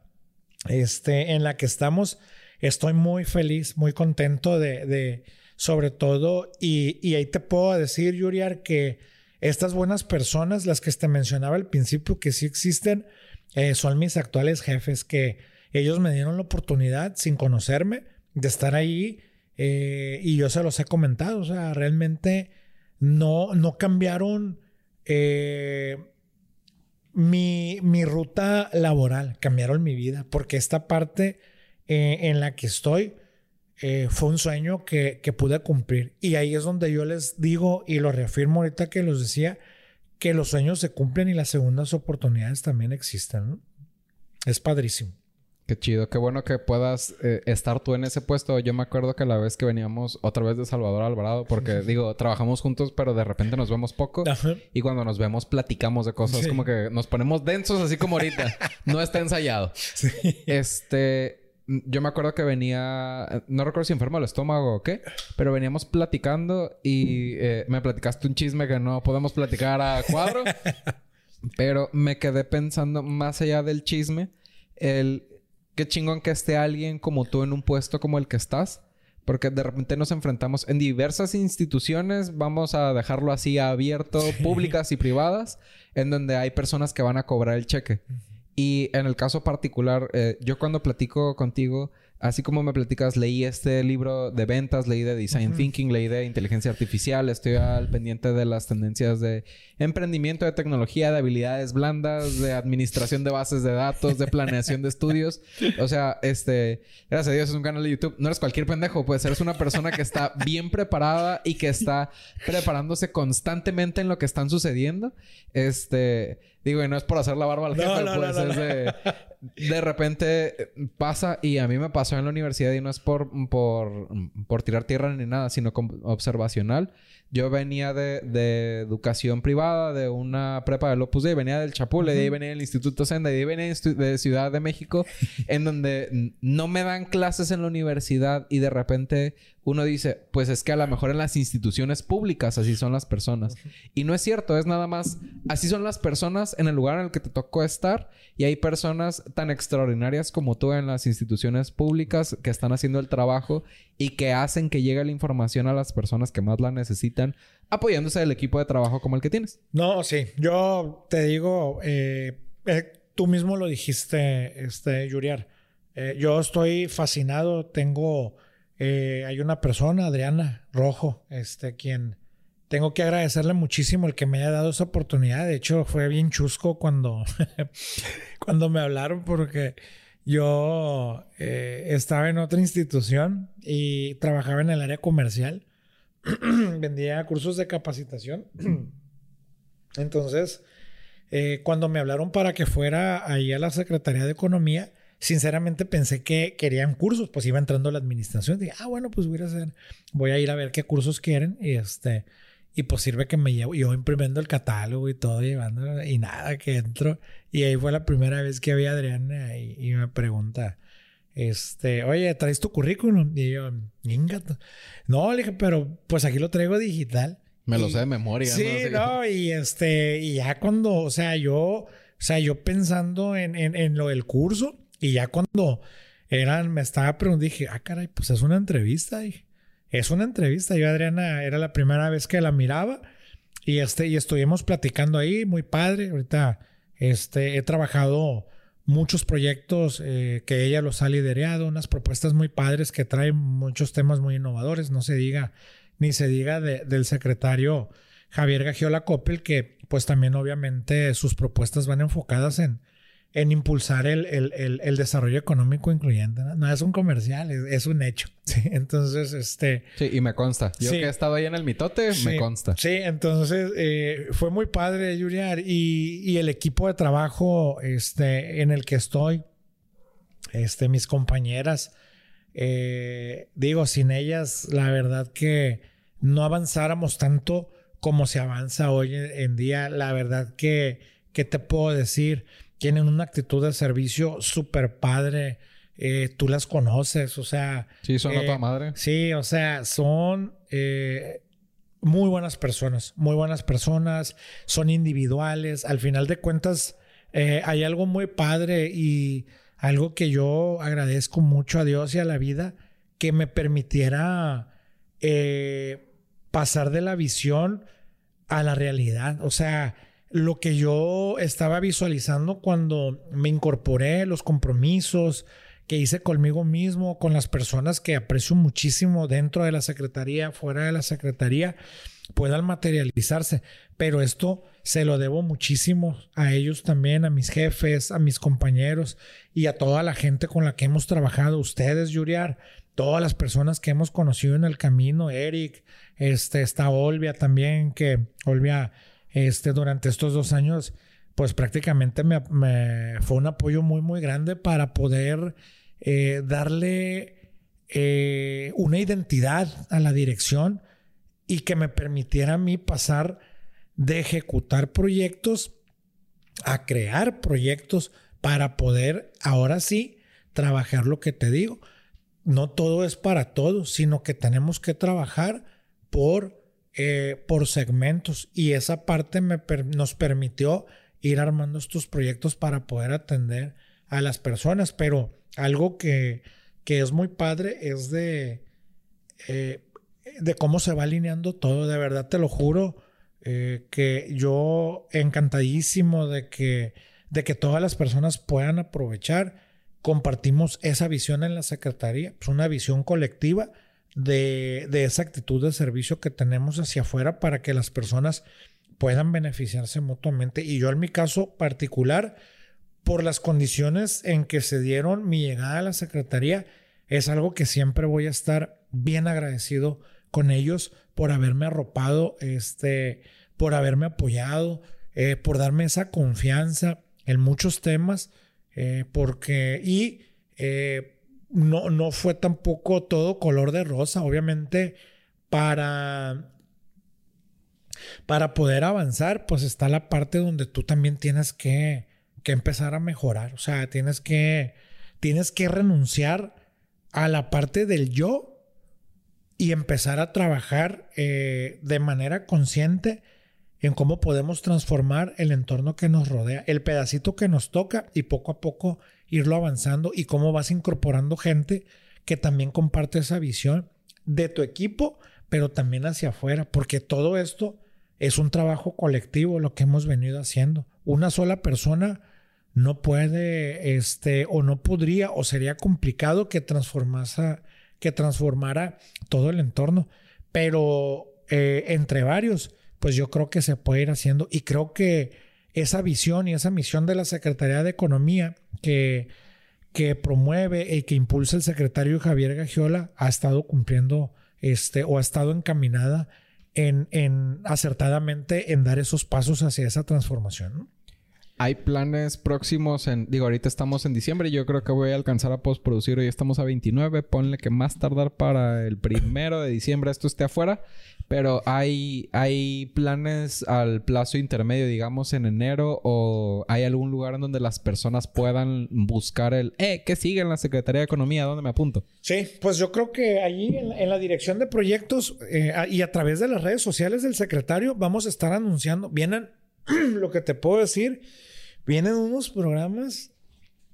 S2: este, en la que estamos, estoy muy feliz, muy contento de, de sobre todo, y, y ahí te puedo decir, Yuriar, que estas buenas personas, las que te mencionaba al principio, que sí existen, eh, son mis actuales jefes que ellos me dieron la oportunidad sin conocerme de estar ahí eh, y yo se los he comentado, o sea, realmente no, no cambiaron eh, mi, mi, ruta laboral, cambiaron mi vida, porque esta parte en la que estoy fue un sueño que, que pude cumplir. Y ahí es donde yo les digo y lo reafirmo ahorita que los decía, que los sueños se cumplen y las segundas oportunidades también existen. ¿no? Es padrísimo.
S1: Qué chido, qué bueno que puedas eh, estar tú en ese puesto. Yo me acuerdo que la vez que veníamos otra vez de Salvador Alvarado, porque digo, trabajamos juntos, pero de repente nos vemos poco. Y cuando nos vemos, platicamos de cosas como que nos ponemos densos, así como ahorita. no está ensayado. Sí. Este, yo me acuerdo que venía, no recuerdo si enfermo el estómago o qué, pero veníamos platicando y eh, me platicaste un chisme que no podemos platicar a cuadro. pero me quedé pensando más allá del chisme, el qué chingón que esté alguien como tú en un puesto como el que estás. Porque de repente nos enfrentamos en diversas instituciones, vamos a dejarlo así abierto, públicas y privadas, en donde hay personas que van a cobrar el cheque. Y en el caso particular, eh, yo cuando platico contigo, así como me platicas, leí este libro de ventas, leí de design thinking, leí de inteligencia artificial, estoy al pendiente de las tendencias de emprendimiento, de tecnología, de habilidades blandas, de administración de bases de datos, de planeación de estudios. O sea, este, gracias a Dios es un canal de YouTube. No eres cualquier pendejo, pues eres una persona que está bien preparada y que está preparándose constantemente en lo que están sucediendo. Este, Digo, y no es por hacer la barba al jefe, pues es de... De repente pasa, y a mí me pasó en la universidad, y no es por, por, por tirar tierra ni nada, sino observacional. Yo venía de, de, educación privada, de una prepa de Opus Dei, venía del Chapule, de ahí venía del Instituto Senda, de ahí venía de Ciudad de México, en donde no me dan clases en la universidad y de repente uno dice, pues es que a lo mejor en las instituciones públicas así son las personas. Y no es cierto, es nada más, así son las personas en el lugar en el que te tocó estar y hay personas tan extraordinarias como tú en las instituciones públicas que están haciendo el trabajo y que hacen que llegue la información a las personas que más la necesitan, apoyándose del equipo de trabajo como el que tienes.
S2: No, sí, yo te digo, eh, eh, tú mismo lo dijiste, este, Yuriar. Eh, yo estoy fascinado, tengo, hay una persona, Adriana Rojo, este, quien tengo que agradecerle muchísimo el que me haya dado esa oportunidad. De hecho, fue bien chusco cuando, cuando me hablaron porque yo eh, estaba en otra institución y trabajaba en el área comercial. Vendía cursos de capacitación. Entonces, eh, cuando me hablaron para que fuera ahí a la Secretaría de Economía, sinceramente pensé que querían cursos, pues iba entrando a la administración. Dije, ah, bueno, pues voy a hacer, voy a ir a ver qué cursos quieren y este, y pues sirve que me llevo, yo imprimiendo el catálogo y todo, llevando, y nada, que entro. Y ahí fue la primera vez que vi a Adriana y, y me pregunta, este, oye, ¿traes tu currículum? Y yo, ingato. No, le dije, pero pues aquí lo traigo digital.
S1: Me lo sé de memoria.
S2: Sí, no, y este, y ya cuando, o sea, yo, o sea, yo pensando en, en, en lo del curso, y ya cuando eran, me estaba preguntando, dije, ah, caray, pues es una entrevista. Es una entrevista. Yo, Adriana, era la primera vez que la miraba y, este, y estuvimos platicando ahí, muy padre. Ahorita este, he trabajado muchos proyectos eh, que ella los ha liderado, unas propuestas muy padres que traen muchos temas muy innovadores. No se diga, ni se diga del secretario Javier Gagiola Coppel, que pues también obviamente sus propuestas van enfocadas en, en impulsar el, el, el, desarrollo económico incluyente. ¿no? es un comercial, es, un hecho. ¿sí? Entonces, este...
S1: Sí, y me consta. Yo que he estado ahí en el mitote, me consta.
S2: Sí, entonces eh, fue muy padre, Julián. Y, y, el equipo de trabajo este, en el que estoy, este, mis compañeras, eh, digo, sin ellas, la verdad que no avanzáramos tanto como se avanza hoy en día. La verdad que, ¿qué te puedo decir? Tienen una actitud de servicio súper padre. Eh, tú las conoces, o sea.
S1: Sí, son
S2: eh,
S1: madre.
S2: Sí, o sea, son eh, muy buenas personas, muy buenas personas, son individuales. Al final de cuentas, hay algo muy padre y algo que yo agradezco mucho a Dios y a la vida que me permitiera pasar de la visión a la realidad. O sea, lo que yo estaba visualizando cuando me incorporé, los compromisos que hice conmigo mismo, con las personas que aprecio muchísimo dentro de la Secretaría, fuera de la Secretaría, puedan materializarse. Pero esto se lo debo muchísimo a ellos también, a mis jefes, a mis compañeros y a toda la gente con la que hemos trabajado. Ustedes, Yuriar, todas las personas que hemos conocido en el camino, Eric, este, está Olvia también, que Olvia este, durante estos dos años, pues prácticamente me, fue un apoyo muy, muy grande para poder eh, darle eh, una identidad a la dirección y que me permitiera a mí pasar de ejecutar proyectos a crear proyectos para poder ahora sí trabajar lo que te digo. No todo es para todos, sino que tenemos que trabajar por eh, por segmentos y esa parte me nos permitió ir armando estos proyectos para poder atender a las personas, pero algo que, que es muy padre es de, eh, de cómo se va alineando todo, de verdad te lo juro, eh, que yo encantadísimo de que, de que todas las personas puedan aprovechar, compartimos esa visión en la Secretaría, es una visión colectiva de, esa actitud de servicio que tenemos hacia afuera para que las personas puedan beneficiarse mutuamente. Y yo en mi caso particular, por las condiciones en que se dieron mi llegada a la Secretaría, es algo que siempre voy a estar bien agradecido con ellos por haberme arropado, este, por haberme apoyado, eh, por darme esa confianza en muchos temas, eh, porque, y eh, no, no fue tampoco todo color de rosa. Obviamente, para, para poder avanzar, pues está la parte donde tú también tienes que, que empezar a mejorar. O sea, tienes que, tienes que renunciar a la parte del yo y empezar a trabajar eh, de manera consciente en cómo podemos transformar el entorno que nos rodea, el pedacito que nos toca y poco a poco irlo avanzando y cómo vas incorporando gente que también comparte esa visión de tu equipo, pero también hacia afuera, porque todo esto es un trabajo colectivo lo que hemos venido haciendo. Una sola persona no puede, este, o no podría, o sería complicado que transformase, que transformara todo el entorno. Pero eh, entre varios, pues yo creo que se puede ir haciendo y creo que esa visión y esa misión de la Secretaría de Economía que, que promueve y que impulsa el secretario Javier Gagiola ha estado cumpliendo este, o ha estado encaminada en, en acertadamente en dar esos pasos hacia esa transformación.
S1: Hay planes próximos en... Digo, ahorita estamos en diciembre yo creo que voy a alcanzar a postproducir. Hoy estamos a 29. Ponle que más tardar para el primero de diciembre esto esté afuera. Pero hay, hay planes al plazo intermedio, digamos, en enero. ¿O hay algún lugar en donde las personas puedan buscar el... Eh, ¿qué sigue en la Secretaría de Economía? ¿Dónde me apunto?
S2: Sí, pues yo creo que allí en, la dirección de proyectos eh, y a través de las redes sociales del secretario vamos a estar anunciando. Vienen, lo que te puedo decir Vienen unos programas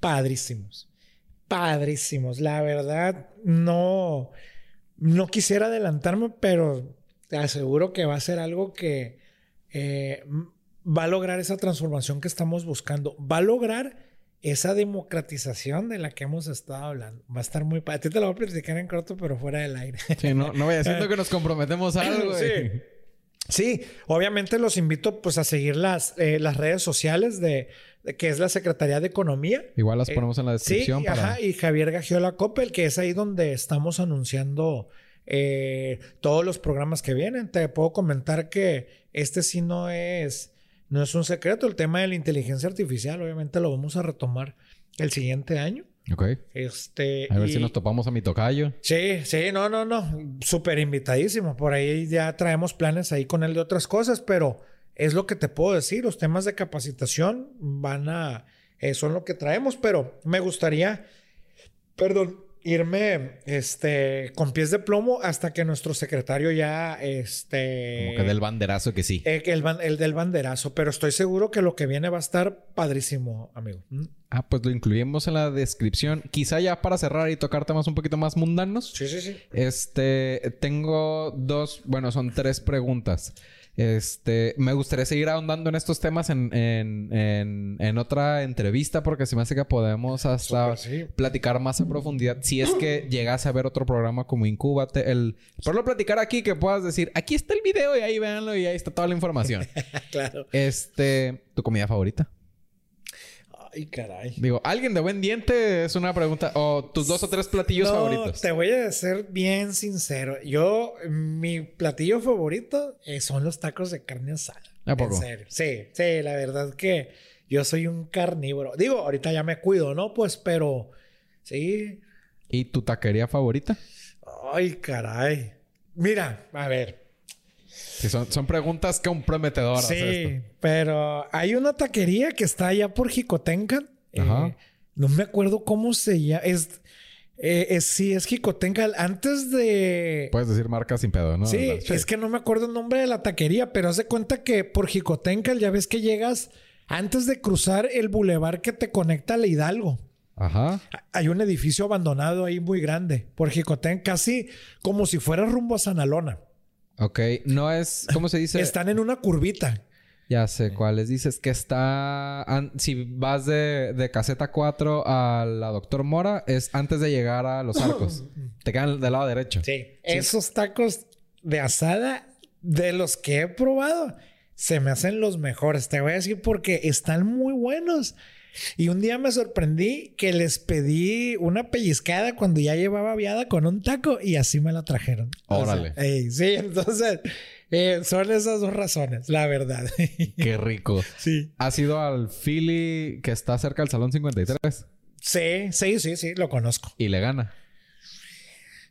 S2: padrísimos. Padrísimos. La verdad, no, no quisiera adelantarme, pero te aseguro que va a ser algo que eh, va a lograr esa transformación que estamos buscando. Va a lograr esa democratización de la que hemos estado hablando. Va a estar muy... A ti te lo voy a platicar en corto, pero fuera del aire.
S1: Sí, no, no vaya siendo que nos comprometemos a algo.
S2: Sí. Sí, obviamente los invito pues a seguir las, eh, las redes sociales de, de, que es la Secretaría de Economía.
S1: Igual las ponemos eh, en la descripción.
S2: Sí, para... ajá, y Javier Gagiola Coppel, que es ahí donde estamos anunciando eh, todos los programas que vienen. Te puedo comentar que este sí no es, no es un secreto. El tema de la inteligencia artificial, obviamente lo vamos a retomar el siguiente año.
S1: Ok.
S2: Este,
S1: a ver y... si nos topamos a mi tocayo.
S2: Sí, sí, no, no, no. Súper invitadísimo. Por ahí ya traemos planes ahí con él de otras cosas, pero es lo que te puedo decir. Los temas de capacitación van a. Eh, son lo que traemos, pero me gustaría. Perdón, irme este, con pies de plomo hasta que nuestro secretario ya... Este,
S1: Como que del banderazo que sí.
S2: Eh, el, el, del banderazo, pero estoy seguro que lo que viene va a estar padrísimo, amigo. ¿Mm?
S1: Ah, pues lo incluimos en la descripción. Quizá ya para cerrar y tocar temas un poquito más mundanos.
S2: Sí, sí, sí.
S1: Este, tengo dos, bueno, son tres preguntas. Este, me gustaría seguir ahondando en estos temas en, en, en, en otra entrevista porque se me hace que podemos hasta
S2: sí.
S1: platicar más en profundidad. Si es que llegase a ver otro programa como Incúbate, el por lo platicar aquí que puedas decir, aquí está el video y ahí véanlo y ahí está toda la información.
S2: claro.
S1: Este, ¿tu comida favorita?
S2: Ay, caray.
S1: Digo, ¿alguien de buen diente? Es una pregunta. O tus dos o tres platillos
S2: no,
S1: favoritos.
S2: Te voy a ser bien sincero. Yo, mi platillo favorito eh, son los tacos de carne asada.
S1: ¿A poco?
S2: En serio. Sí, sí, la verdad que yo soy un carnívoro. Digo, ahorita ya me cuido, ¿no? Pues, pero sí.
S1: ¿Y tu taquería favorita?
S2: Ay, caray. Mira, a ver.
S1: Sí, son, son, preguntas comprometedoras.
S2: Sí,
S1: esto.
S2: pero hay una taquería que está allá por Jicotenca. Eh, no me acuerdo cómo se llama. Es, eh, es, sí, es Jicotenca. Antes de.
S1: Puedes decir marca sin pedo, ¿no?
S2: Sí, sí, es que no me acuerdo el nombre de la taquería, pero haz de cuenta que por Jicotenca ya ves que llegas antes de cruzar el bulevar que te conecta a Hidalgo.
S1: Ajá.
S2: Hay un edificio abandonado ahí muy grande. Por Jicotenca, casi como si fuera rumbo a Sanalona.
S1: Ok, no es, ¿cómo se dice?
S2: Están en una curvita.
S1: Ya sé cuáles dices. Que está, si vas de, de, caseta 4 a la Doctor Mora, es antes de llegar a Los Arcos. Te quedan del lado derecho.
S2: Sí. sí. Esos tacos de asada, de los que he probado, se me hacen los mejores. Te voy a decir porque están muy buenos. Y un día me sorprendí que les pedí una pellizcada cuando ya llevaba viada con un taco y así me la trajeron.
S1: Órale.
S2: O sea, ey, sí, entonces eh, son esas dos razones, la verdad.
S1: Qué rico.
S2: Sí.
S1: ¿Has ido al Philly que está cerca del Salón 53?
S2: Sí, sí, sí, sí, lo conozco.
S1: ¿Y le gana?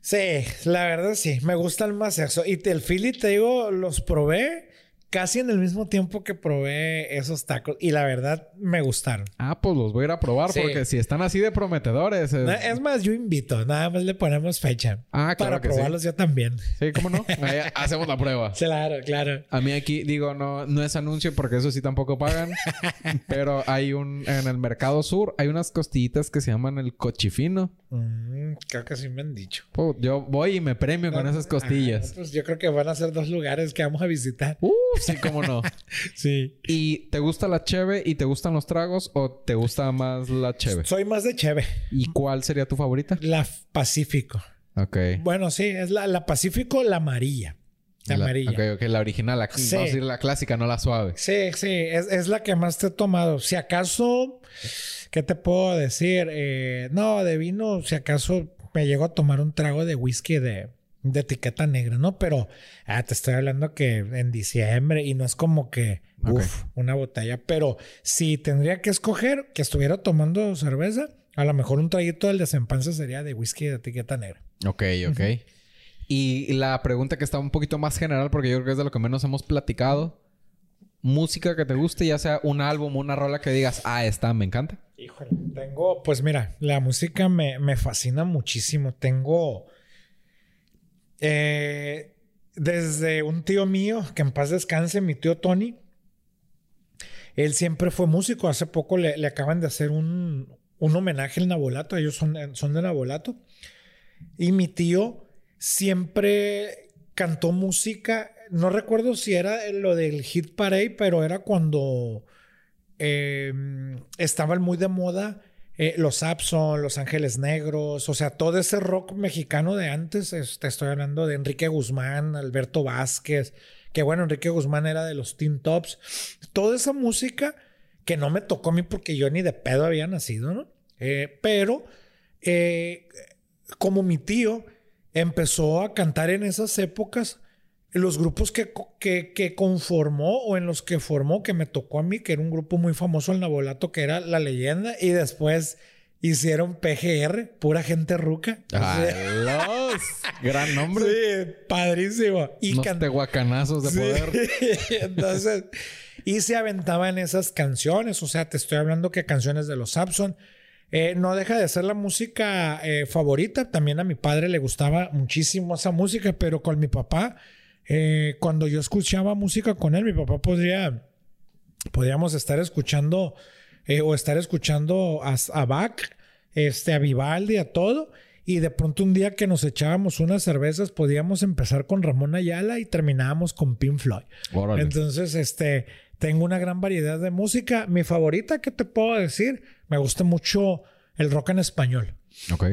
S2: Sí, la verdad sí, me gusta el más eso. Y el Philly, te digo, los probé casi en el mismo tiempo que probé esos tacos y la verdad me gustaron.
S1: Ah, pues los voy a ir a probar sí. porque si están así de prometedores.
S2: Es... es... más, yo invito, nada más le ponemos fecha.
S1: Ah, claro
S2: Para probarlos
S1: sí.
S2: yo también.
S1: Sí, ¿cómo no? Ahí hacemos la prueba.
S2: Claro, claro.
S1: A mí aquí, digo, no, no es anuncio porque eso sí tampoco pagan. pero hay un, en el Mercado Sur, hay unas costillitas que se llaman el cochifino.
S2: Mm, creo que sí me han dicho.
S1: Pues yo voy y me premio no, con esas costillas.
S2: Ah, pues yo creo que van a ser dos lugares que vamos a visitar.
S1: Uh, sí, cómo no.
S2: sí.
S1: ¿Y te gusta la cheve y te gustan los tragos o te gusta más la cheve?
S2: Soy más de cheve.
S1: ¿Y cuál sería tu favorita?
S2: La Pacífico.
S1: Ok.
S2: Bueno, sí, es la, la Pacífico, la amarilla. La, la amarilla.
S1: Ok, ok. La original, la, sí. vamos a decir la clásica, no la suave.
S2: Sí, sí. Es, es la que más te he tomado. Si acaso... ¿Qué te puedo decir? Eh, no, de vino, si acaso me llego a tomar un trago de whisky de, de etiqueta negra, ¿no? Pero ah, te estoy hablando que en diciembre y no es como que, una botella. Pero si tendría que escoger que estuviera tomando cerveza, a lo mejor un traguito del desempanza sería de whisky de etiqueta negra.
S1: Ok, ok. Y la pregunta que está un poquito más general, porque yo creo que es de lo que menos hemos platicado. Música que te guste, ya sea un álbum, una rola que digas, ah, esta me encanta.
S2: Híjole, tengo, pues mira, la música me, me fascina muchísimo. Tengo eh, desde un tío mío, que en paz descanse, mi tío Tony, él siempre fue músico. Hace poco le, acaban de hacer un, homenaje al Nabolato. Ellos son, son de Nabolato. Y mi tío siempre cantó música. No recuerdo si era lo del Hit Parade, pero era cuando eh, estaba muy de moda eh, los Abson, Los Ángeles Negros, o sea, todo ese rock mexicano de antes, te estoy hablando de Enrique Guzmán, Alberto Vázquez, que bueno, Enrique Guzmán era de los Teen Tops, toda esa música que no me tocó a mí porque yo ni de pedo había nacido, ¿no? Eh, pero eh, como mi tío empezó a cantar en esas épocas, los grupos que, que, conformó o en los que formó, que me tocó a mí, que era un grupo muy famoso, el Nabolato, que era La Leyenda, y después hicieron PGR, pura gente ruca.
S1: los Gran nombre.
S2: Sí, padrísimo.
S1: Y Unos tehuacanazos de poder.
S2: Entonces, y se aventaban esas canciones, o sea, te estoy hablando que canciones de los Sapson. Eh, no deja de ser la música eh, favorita. También a mi padre le gustaba muchísimo esa música, pero con mi papá eh, cuando yo escuchaba música con él, mi papá podría, podríamos estar escuchando eh, o estar escuchando a, a, Bach, este, a Vivaldi, a todo. Y de pronto un día que nos echábamos unas cervezas, podíamos empezar con Ramón Ayala y terminábamos con Pink Floyd. Entonces, este, tengo una gran variedad de música. Mi favorita, ¿qué te puedo decir? Me gusta mucho el rock en español.
S1: Ok.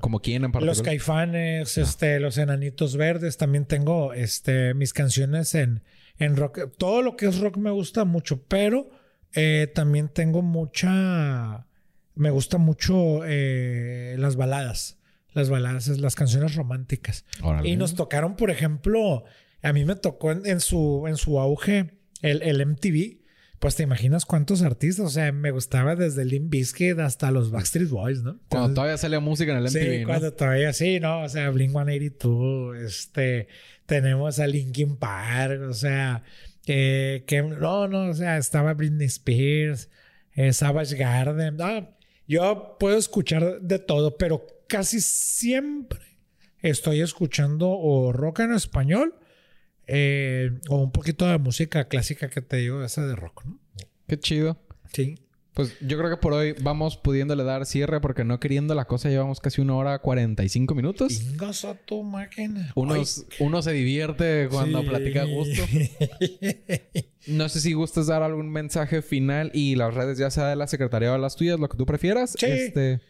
S1: ¿Como, quién en particular?
S2: Los caifanes, ah. este, los enanitos verdes. También tengo este, mis canciones en, en rock. Todo lo que es rock me gusta mucho, pero eh, también tengo mucha. Me gusta mucho eh, las baladas. Las baladas, las canciones románticas. Y nos tocaron, por ejemplo, a mí me tocó en, su, en su auge el, el MTV pues te imaginas cuántos artistas, o sea, me gustaba desde Limp Bizkit hasta los Backstreet Boys, ¿no?
S1: cuando todavía salía música en el MTV,
S2: Sí, cuando todavía sí, ¿no? O sea, Blink-182, este, tenemos a Linkin Park, o sea, que, no, no, o sea, estaba Britney Spears, eh, Savage Garden, no, yo puedo escuchar de todo, pero casi siempre estoy escuchando o rock en español eh, o un poquito de música clásica que te digo, esa de rock, ¿no?
S1: Qué chido.
S2: Sí.
S1: Pues yo creo que por hoy vamos pudiéndole dar cierre porque no queriendo la cosa llevamos casi una hora 45 minutos.
S2: a tu máquina.
S1: Uno se divierte cuando platica a gusto. no sé si gustas dar algún mensaje final y las redes ya sea de la secretaría o las tuyas, lo que tú prefieras.
S2: Sí. Este...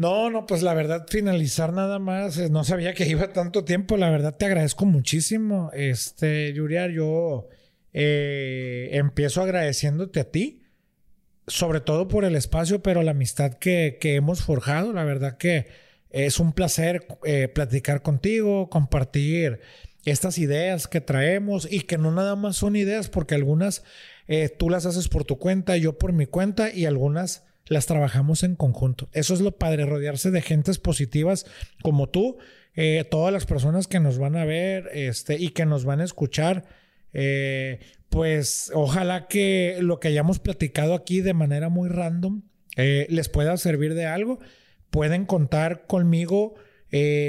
S2: No, no, pues la verdad, finalizar nada más. Eh, no sabía que iba tanto tiempo. La verdad, te agradezco muchísimo. Este, Yuriar, yo eh, empiezo agradeciéndote a ti, sobre todo por el espacio, pero la amistad que, hemos forjado. La verdad que es un placer eh, platicar contigo, compartir estas ideas que traemos y que no nada más son ideas, porque algunas tú las haces por tu cuenta, yo por mi cuenta y algunas las trabajamos en conjunto. Eso es lo padre, rodearse de gentes positivas como tú, eh, todas las personas que nos van a ver este, y que nos van a escuchar. Eh, pues ojalá que lo que hayamos platicado aquí de manera muy random eh, les pueda servir de algo. Pueden contar conmigo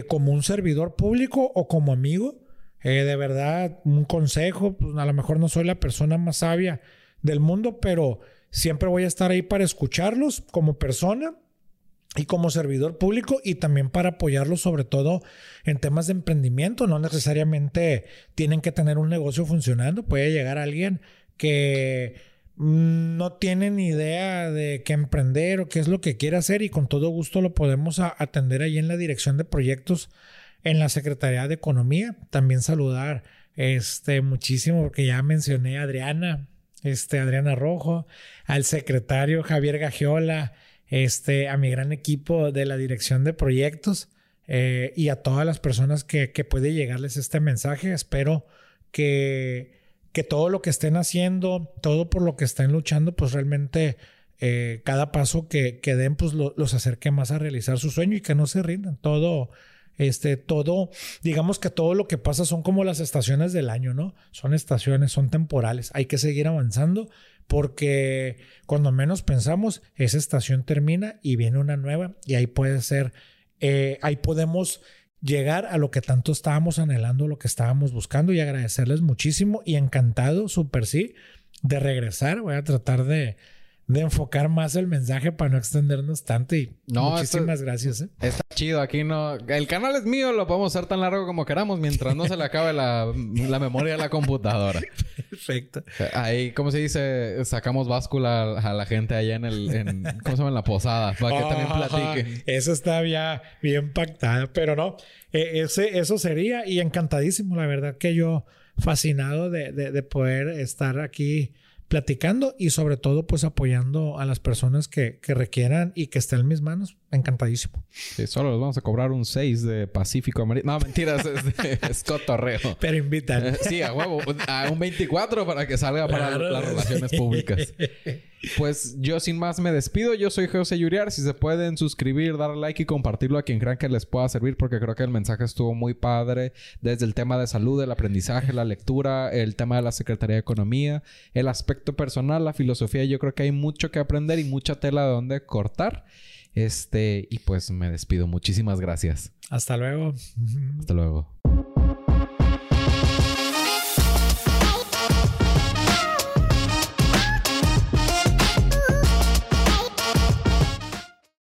S2: como un servidor público o como amigo. de verdad, un consejo, pues, a lo mejor no soy la persona más sabia del mundo, pero Siempre voy a estar ahí para escucharlos como persona y como servidor público y también para apoyarlos sobre todo en temas de emprendimiento. No necesariamente tienen que tener un negocio funcionando. Puede llegar alguien que no tiene ni idea de qué emprender o qué es lo que quiere hacer y con todo gusto lo podemos atender ahí en la dirección de proyectos en la Secretaría de Economía. También saludar este muchísimo porque ya mencioné a Adriana, este, Adriana Rojo, al secretario Javier Gagiola, este, a mi gran equipo de la dirección de proyectos. eh, y a todas las personas que, que puede llegarles este mensaje. Espero que, que todo lo que estén haciendo, todo por lo que estén luchando, pues realmente eh, cada paso que, que den, pues los acerque más a realizar su sueño y que no se rindan. Todo, este, todo, digamos que todo lo que pasa son como las estaciones del año, ¿no? Son estaciones, son temporales. Hay que seguir avanzando porque cuando menos pensamos, esa estación termina y viene una nueva y ahí puede ser, eh, ahí podemos llegar a lo que tanto estábamos anhelando, lo que estábamos buscando y agradecerles muchísimo y encantado, súper sí, de regresar. Voy a tratar de, de enfocar más el mensaje para no extendernos tanto y muchísimas gracias. ¿eh?
S1: Está chido, aquí no... El canal es mío, lo podemos hacer tan largo como queramos mientras no se le acabe la, memoria de la computadora.
S2: Perfecto.
S1: Ahí, ¿cómo se dice? Sacamos báscula a la gente allá en el... En, ¿Cómo se llama? En la posada, para que también platiquen.
S2: Eso está ya bien pactada, pero no, e, ese, eso sería y encantadísimo, la verdad que yo fascinado de, de poder estar aquí platicando y sobre todo pues apoyando a las personas que, requieran y que estén en mis manos. Encantadísimo.
S1: Sí, solo les vamos a cobrar un 6 de Pacífico Americano. No, mentiras, es de Torreo.
S2: Pero invitan. Eh,
S1: sí, a huevo. A un 24 para que salga para las relaciones públicas. Pues yo sin más me despido. Yo soy José Yuriar. Si se pueden suscribir, dar like y compartirlo a quien crean que les pueda servir porque creo que el mensaje estuvo muy padre desde el tema de salud, el aprendizaje, la lectura, el tema de la Secretaría de Economía, el aspecto personal, la filosofía. Yo creo que hay mucho que aprender y mucha tela de donde cortar. Este, y pues me despido. Muchísimas gracias.
S2: Hasta luego.
S1: Hasta luego.